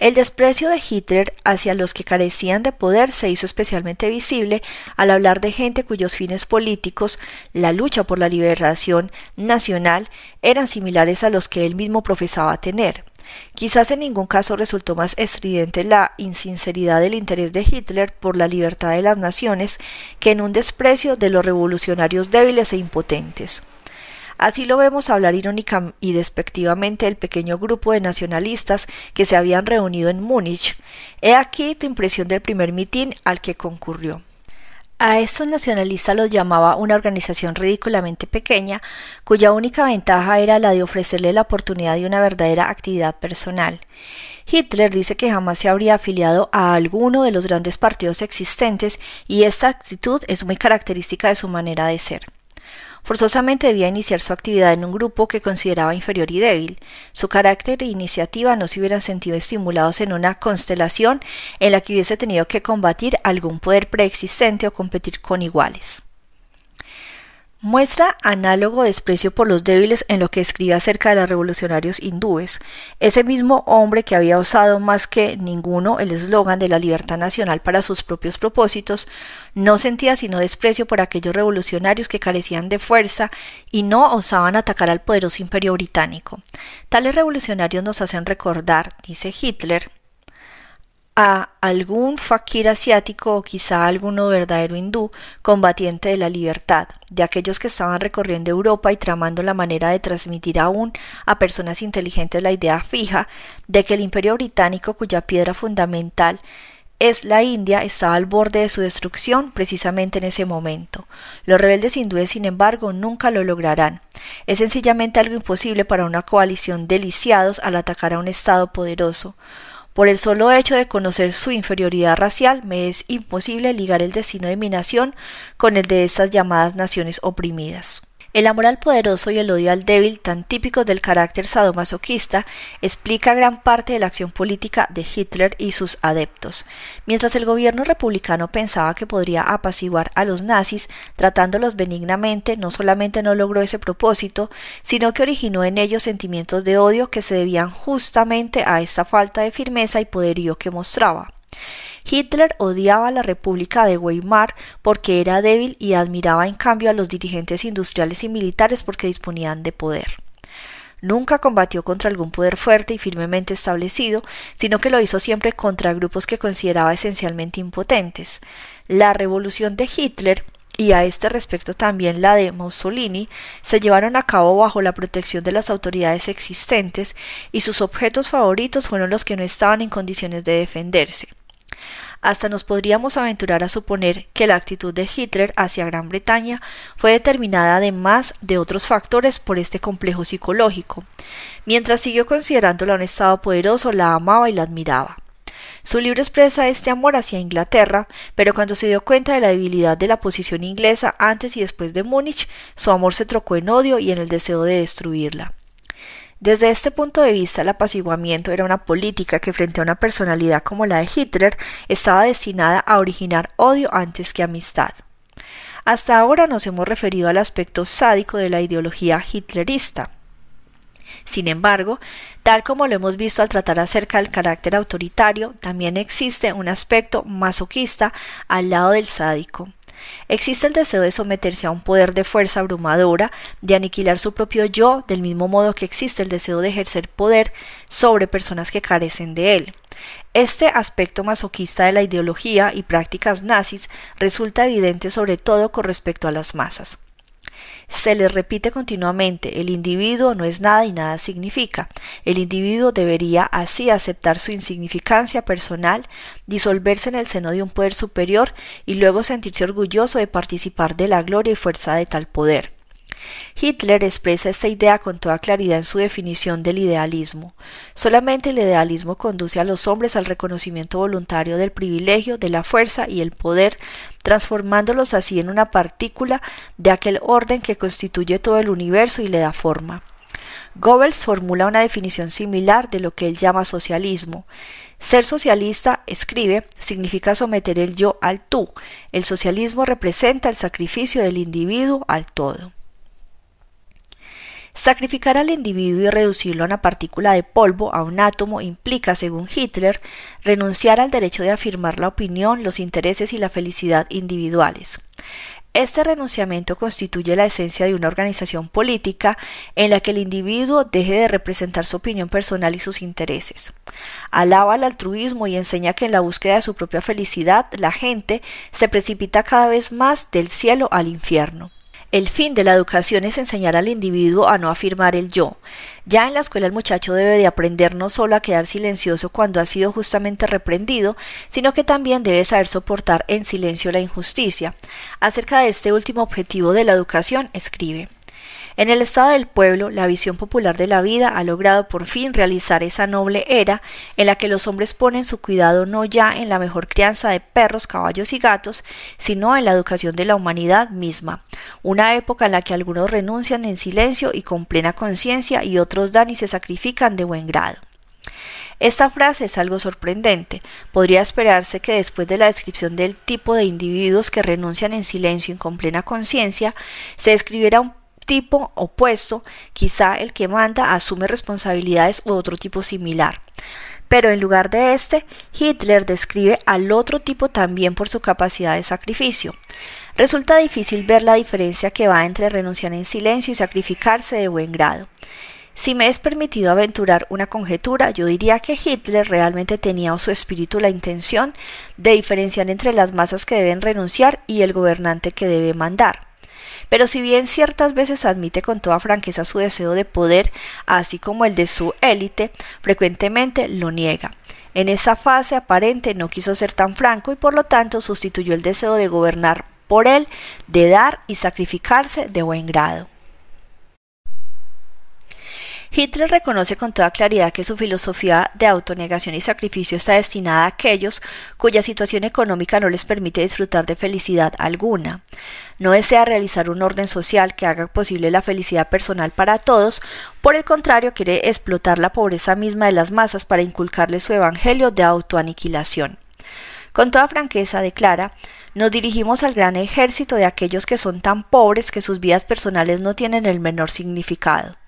Speaker 1: El desprecio de Hitler hacia los que carecían de poder se hizo especialmente visible al hablar de gente cuyos fines políticos, la lucha por la liberación nacional, eran similares a los que él mismo profesaba tener. Quizás en ningún caso resultó más estridente la insinceridad del interés de Hitler por la libertad de las naciones que en un desprecio de los revolucionarios débiles e impotentes. Así lo vemos hablar irónica y despectivamente del pequeño grupo de nacionalistas que se habían reunido en Múnich. He aquí tu impresión del primer mitin al que concurrió. A estos nacionalistas los llamaba una organización ridículamente pequeña, cuya única ventaja era la de ofrecerle la oportunidad de una verdadera actividad personal. Hitler dice que jamás se habría afiliado a alguno de los grandes partidos existentes y esta actitud es muy característica de su manera de ser. Forzosamente debía iniciar su actividad en un grupo que consideraba inferior y débil. Su carácter e iniciativa no se hubieran sentido estimulados en una constelación en la que hubiese tenido que combatir algún poder preexistente o competir con iguales. Muestra análogo desprecio por los débiles en lo que escribe acerca de los revolucionarios hindúes, ese mismo hombre que había usado más que ninguno el eslogan de la libertad nacional para sus propios propósitos, no sentía sino desprecio por aquellos revolucionarios que carecían de fuerza y no osaban atacar al poderoso imperio británico. Tales revolucionarios nos hacen recordar, dice Hitler, a algún fakir asiático o quizá alguno verdadero hindú combatiente de la libertad, de aquellos que estaban recorriendo Europa y tramando la manera de transmitir aún a personas inteligentes la idea fija de que el imperio británico cuya piedra fundamental es la India estaba al borde de su destrucción precisamente en ese momento. Los rebeldes hindúes, sin embargo, nunca lo lograrán. Es sencillamente algo imposible para una coalición de lisiados al atacar a un Estado poderoso. Por el solo hecho de conocer su inferioridad racial, me es imposible ligar el destino de mi nación con el de estas llamadas naciones oprimidas. El amor al poderoso y el odio al débil, tan típicos del carácter sadomasoquista, explica gran parte de la acción política de Hitler y sus adeptos. Mientras el gobierno republicano pensaba que podría apaciguar a los nazis tratándolos benignamente, no solamente no logró ese propósito, sino que originó en ellos sentimientos de odio que se debían justamente a esta falta de firmeza y poderío que mostraba. Hitler odiaba a la República de Weimar porque era débil y admiraba en cambio a los dirigentes industriales y militares porque disponían de poder. Nunca combatió contra algún poder fuerte y firmemente establecido, sino que lo hizo siempre contra grupos que consideraba esencialmente impotentes. La revolución de Hitler y a este respecto también la de Mussolini, se llevaron a cabo bajo la protección de las autoridades existentes y sus objetos favoritos fueron los que no estaban en condiciones de defenderse. Hasta nos podríamos aventurar a suponer que la actitud de Hitler hacia Gran Bretaña fue determinada además de otros factores por este complejo psicológico. Mientras siguió considerándola un Estado poderoso, la amaba y la admiraba. Su libro expresa este amor hacia Inglaterra, pero cuando se dio cuenta de la debilidad de la posición inglesa antes y después de Múnich, su amor se trocó en odio y en el deseo de destruirla. Desde este punto de vista, el apaciguamiento era una política que frente a una personalidad como la de Hitler estaba destinada a originar odio antes que amistad. Hasta ahora nos hemos referido al aspecto sádico de la ideología hitlerista. Sin embargo, tal como lo hemos visto al tratar acerca del carácter autoritario, también existe un aspecto masoquista al lado del sádico. Existe el deseo de someterse a un poder de fuerza abrumadora, de aniquilar su propio yo, del mismo modo que existe el deseo de ejercer poder sobre personas que carecen de él. Este aspecto masoquista de la ideología y prácticas nazis resulta evidente sobre todo con respecto a las masas. Se les repite continuamente, el individuo no es nada y nada significa. El individuo debería así aceptar su insignificancia personal, disolverse en el seno de un poder superior y luego sentirse orgulloso de participar de la gloria y fuerza de tal poder. Hitler expresa esta idea con toda claridad en su definición del idealismo. Solamente el idealismo conduce a los hombres al reconocimiento voluntario del privilegio, de la fuerza y el poder, transformándolos así en una partícula de aquel orden que constituye todo el universo y le da forma. Goebbels formula una definición similar de lo que él llama socialismo. Ser socialista, escribe, significa someter el yo al tú. El socialismo representa el sacrificio del individuo al todo. Sacrificar al individuo y reducirlo a una partícula de polvo, a un átomo, implica, según Hitler, renunciar al derecho de afirmar la opinión, los intereses y la felicidad individuales. Este renunciamiento constituye la esencia de una organización política en la que el individuo deje de representar su opinión personal y sus intereses. Alaba el altruismo y enseña que en la búsqueda de su propia felicidad la gente se precipita cada vez más del cielo al infierno. El fin de la educación es enseñar al individuo a no afirmar el yo. Ya en la escuela el muchacho debe de aprender no solo a quedar silencioso cuando ha sido justamente reprendido, sino que también debe saber soportar en silencio la injusticia. Acerca de este último objetivo de la educación, escribe. En el estado del pueblo, la visión popular de la vida ha logrado por fin realizar esa noble era en la que los hombres ponen su cuidado no ya en la mejor crianza de perros, caballos y gatos, sino en la educación de la humanidad misma, una época en la que algunos renuncian en silencio y con plena conciencia y otros dan y se sacrifican de buen grado. Esta frase es algo sorprendente. Podría esperarse que después de la descripción del tipo de individuos que renuncian en silencio y con plena conciencia, se describiera un tipo opuesto, quizá el que manda asume responsabilidades u otro tipo similar. Pero en lugar de este, Hitler describe al otro tipo también por su capacidad de sacrificio. Resulta difícil ver la diferencia que va entre renunciar en silencio y sacrificarse de buen grado. Si me es permitido aventurar una conjetura, yo diría que Hitler realmente tenía en su espíritu la intención de diferenciar entre las masas que deben renunciar y el gobernante que debe mandar. Pero si bien ciertas veces admite con toda franqueza su deseo de poder, así como el de su élite, frecuentemente lo niega. En esa fase aparente no quiso ser tan franco y por lo tanto sustituyó el deseo de gobernar por él, de dar y sacrificarse de buen grado. Hitler reconoce con toda claridad que su filosofía de autonegación y sacrificio está destinada a aquellos cuya situación económica no les permite disfrutar de felicidad alguna. No desea realizar un orden social que haga posible la felicidad personal para todos, por el contrario quiere explotar la pobreza misma de las masas para inculcarle su evangelio de autoaniquilación. Con toda franqueza declara, nos dirigimos al gran ejército de aquellos que son tan pobres que sus vidas personales no tienen el menor significado.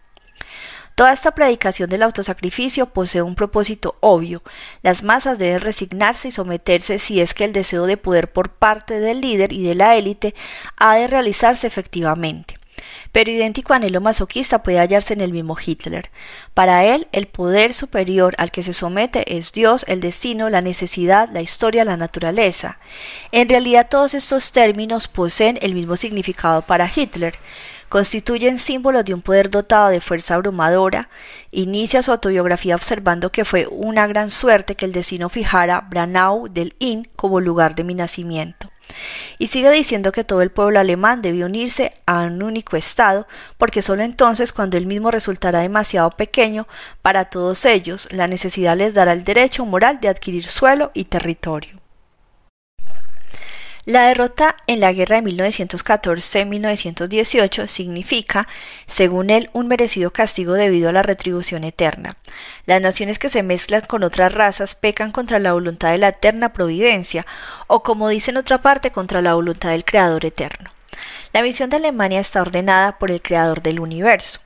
Speaker 1: Toda esta predicación del autosacrificio posee un propósito obvio. Las masas deben resignarse y someterse si es que el deseo de poder por parte del líder y de la élite ha de realizarse efectivamente. Pero idéntico anhelo masoquista puede hallarse en el mismo Hitler. Para él, el poder superior al que se somete es Dios, el destino, la necesidad, la historia, la naturaleza. En realidad todos estos términos poseen el mismo significado para Hitler constituyen símbolos de un poder dotado de fuerza abrumadora, inicia su autobiografía observando que fue una gran suerte que el destino fijara Branau del Inn como lugar de mi nacimiento. Y sigue diciendo que todo el pueblo alemán debió unirse a un único Estado, porque sólo entonces, cuando él mismo resultará demasiado pequeño para todos ellos, la necesidad les dará el derecho moral de adquirir suelo y territorio. La derrota en la guerra de 1914-1918 significa, según él, un merecido castigo debido a la retribución eterna. Las naciones que se mezclan con otras razas pecan contra la voluntad de la eterna providencia, o como dice en otra parte, contra la voluntad del Creador eterno. La misión de Alemania está ordenada por el Creador del universo.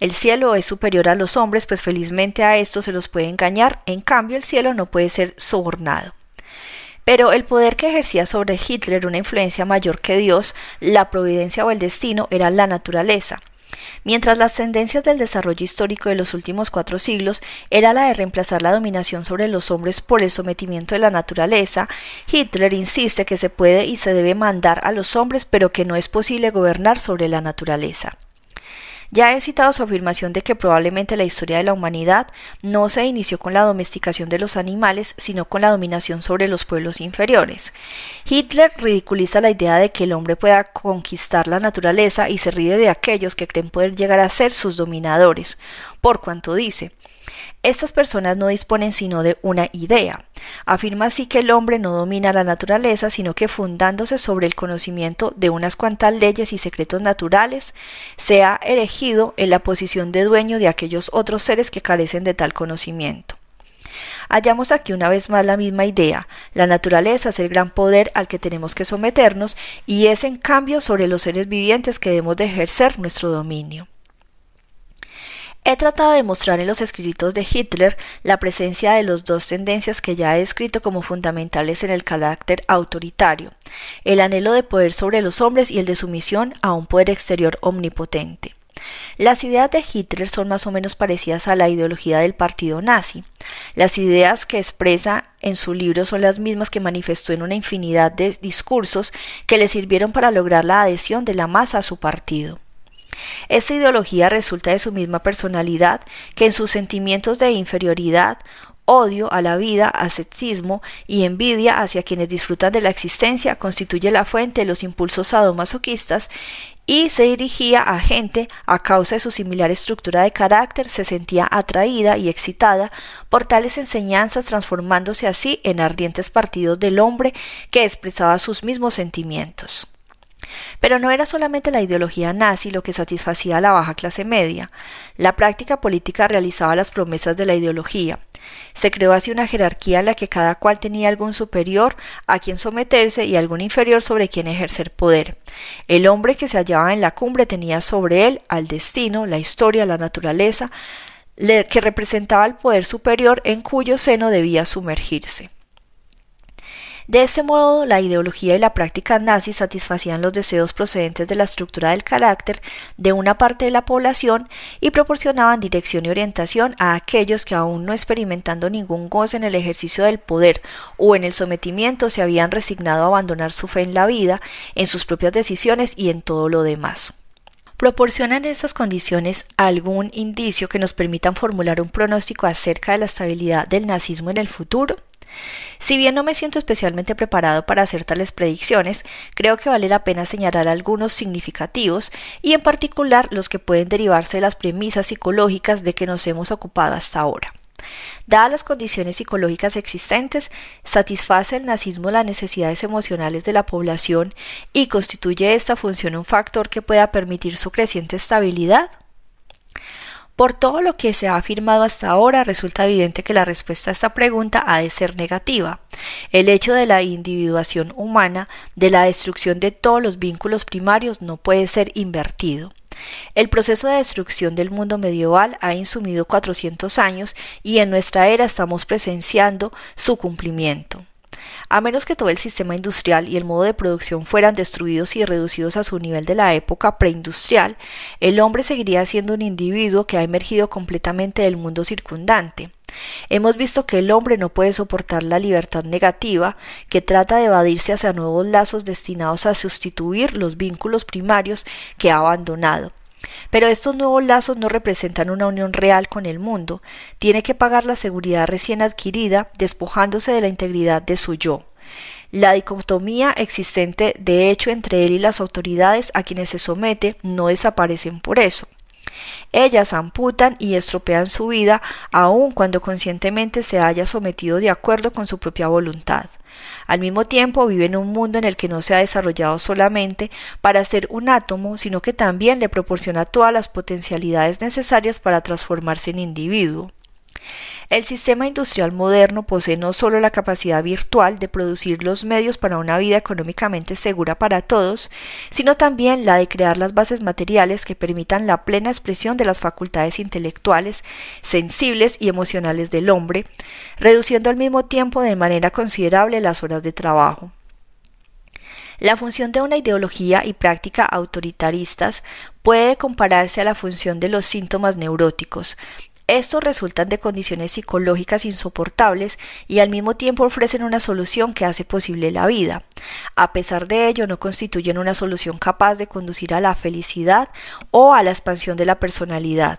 Speaker 1: El cielo es superior a los hombres, pues felizmente a estos se los puede engañar, en cambio el cielo no puede ser sobornado. Pero el poder que ejercía sobre Hitler una influencia mayor que Dios, la providencia o el destino era la naturaleza. Mientras las tendencias del desarrollo histórico de los últimos cuatro siglos era la de reemplazar la dominación sobre los hombres por el sometimiento de la naturaleza, Hitler insiste que se puede y se debe mandar a los hombres, pero que no es posible gobernar sobre la naturaleza. Ya he citado su afirmación de que probablemente la historia de la humanidad no se inició con la domesticación de los animales, sino con la dominación sobre los pueblos inferiores. Hitler ridiculiza la idea de que el hombre pueda conquistar la naturaleza y se ríe de aquellos que creen poder llegar a ser sus dominadores, por cuanto dice, Estas personas no disponen sino de una idea. Afirma así que el hombre no domina la naturaleza, sino que fundándose sobre el conocimiento de unas cuantas leyes y secretos naturales, se ha erigido en la posición de dueño de aquellos otros seres que carecen de tal conocimiento. Hallamos aquí una vez más la misma idea. La naturaleza es el gran poder al que tenemos que someternos y es en cambio sobre los seres vivientes que debemos de ejercer nuestro dominio. He tratado de mostrar en los escritos de Hitler la presencia de las dos tendencias que ya he descrito como fundamentales en el carácter autoritario, el anhelo de poder sobre los hombres y el de sumisión a un poder exterior omnipotente. Las ideas de Hitler son más o menos parecidas a la ideología del partido nazi. Las ideas que expresa en su libro son las mismas que manifestó en una infinidad de discursos que le sirvieron para lograr la adhesión de la masa a su partido. Esta ideología resulta de su misma personalidad, que en sus sentimientos de inferioridad, odio a la vida, ascetismo y envidia hacia quienes disfrutan de la existencia constituye la fuente de los impulsos sadomasoquistas y se dirigía a gente a causa de su similar estructura de carácter, se sentía atraída y excitada por tales enseñanzas, transformándose así en ardientes partidos del hombre que expresaba sus mismos sentimientos. Pero no era solamente la ideología nazi lo que satisfacía a la baja clase media. La práctica política realizaba las promesas de la ideología. Se creó así una jerarquía en la que cada cual tenía algún superior a quien someterse y algún inferior sobre quien ejercer poder. El hombre que se hallaba en la cumbre tenía sobre él al destino, la historia, la naturaleza, que representaba el poder superior en cuyo seno debía sumergirse. De este modo, la ideología y la práctica nazi satisfacían los deseos procedentes de la estructura del carácter de una parte de la población y proporcionaban dirección y orientación a aquellos que aún no experimentando ningún goce en el ejercicio del poder o en el sometimiento se habían resignado a abandonar su fe en la vida, en sus propias decisiones y en todo lo demás. ¿Proporcionan estas condiciones algún indicio que nos permitan formular un pronóstico acerca de la estabilidad del nazismo en el futuro? Si bien no me siento especialmente preparado para hacer tales predicciones, creo que vale la pena señalar algunos significativos y en particular los que pueden derivarse de las premisas psicológicas de que nos hemos ocupado hasta ahora. Dadas las condiciones psicológicas existentes, satisface el nazismo las necesidades emocionales de la población y constituye esta función un factor que pueda permitir su creciente estabilidad. Por todo lo que se ha afirmado hasta ahora, resulta evidente que la respuesta a esta pregunta ha de ser negativa. El hecho de la individuación humana, de la destrucción de todos los vínculos primarios, no puede ser invertido. El proceso de destrucción del mundo medieval ha insumido 400 años y en nuestra era estamos presenciando su cumplimiento. A menos que todo el sistema industrial y el modo de producción fueran destruidos y reducidos a su nivel de la época preindustrial, el hombre seguiría siendo un individuo que ha emergido completamente del mundo circundante. Hemos visto que el hombre no puede soportar la libertad negativa, que trata de evadirse hacia nuevos lazos destinados a sustituir los vínculos primarios que ha abandonado. Pero estos nuevos lazos no representan una unión real con el mundo. Tiene que pagar la seguridad recién adquirida, despojándose de la integridad de su yo. La dicotomía existente de hecho entre él y las autoridades a quienes se somete no desaparecen por eso. Ellas amputan y estropean su vida aun cuando conscientemente se haya sometido de acuerdo con su propia voluntad. Al mismo tiempo vive en un mundo en el que no se ha desarrollado solamente para ser un átomo, sino que también le proporciona todas las potencialidades necesarias para transformarse en individuo. El sistema industrial moderno posee no solo la capacidad virtual de producir los medios para una vida económicamente segura para todos, sino también la de crear las bases materiales que permitan la plena expresión de las facultades intelectuales, sensibles y emocionales del hombre, reduciendo al mismo tiempo de manera considerable las horas de trabajo. La función de una ideología y práctica autoritaristas puede compararse a la función de los síntomas neuróticos, estos resultan de condiciones psicológicas insoportables y al mismo tiempo ofrecen una solución que hace posible la vida. A pesar de ello, no constituyen una solución capaz de conducir a la felicidad o a la expansión de la personalidad.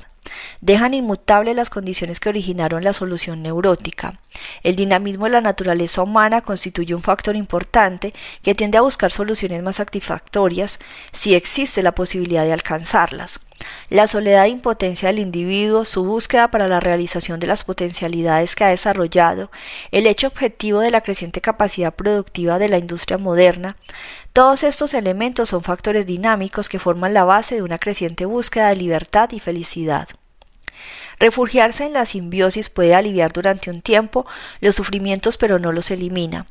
Speaker 1: Dejan inmutables las condiciones que originaron la solución neurótica. El dinamismo de la naturaleza humana constituye un factor importante que tiende a buscar soluciones más satisfactorias si existe la posibilidad de alcanzarlas. La soledad e impotencia del individuo, su búsqueda para la realización de las potencialidades que ha desarrollado, el hecho objetivo de la creciente capacidad productiva de la industria moderna, todos estos elementos son factores dinámicos que forman la base de una creciente búsqueda de libertad y felicidad. Refugiarse en la simbiosis puede aliviar durante un tiempo los sufrimientos pero no los elimina.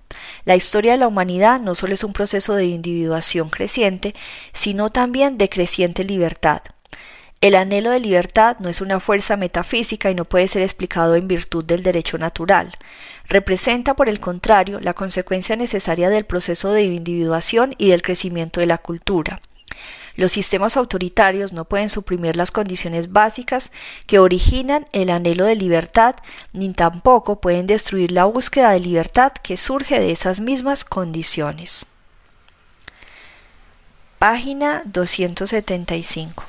Speaker 1: La historia de la humanidad no solo es un proceso de individuación creciente, sino también de creciente libertad. El anhelo de libertad no es una fuerza metafísica y no puede ser explicado en virtud del derecho natural. Representa, por el contrario, la consecuencia necesaria del proceso de individuación y del crecimiento de la cultura. Los sistemas autoritarios no pueden suprimir las condiciones básicas que originan el anhelo de libertad, ni tampoco pueden destruir la búsqueda de libertad que surge de esas mismas condiciones. Página 275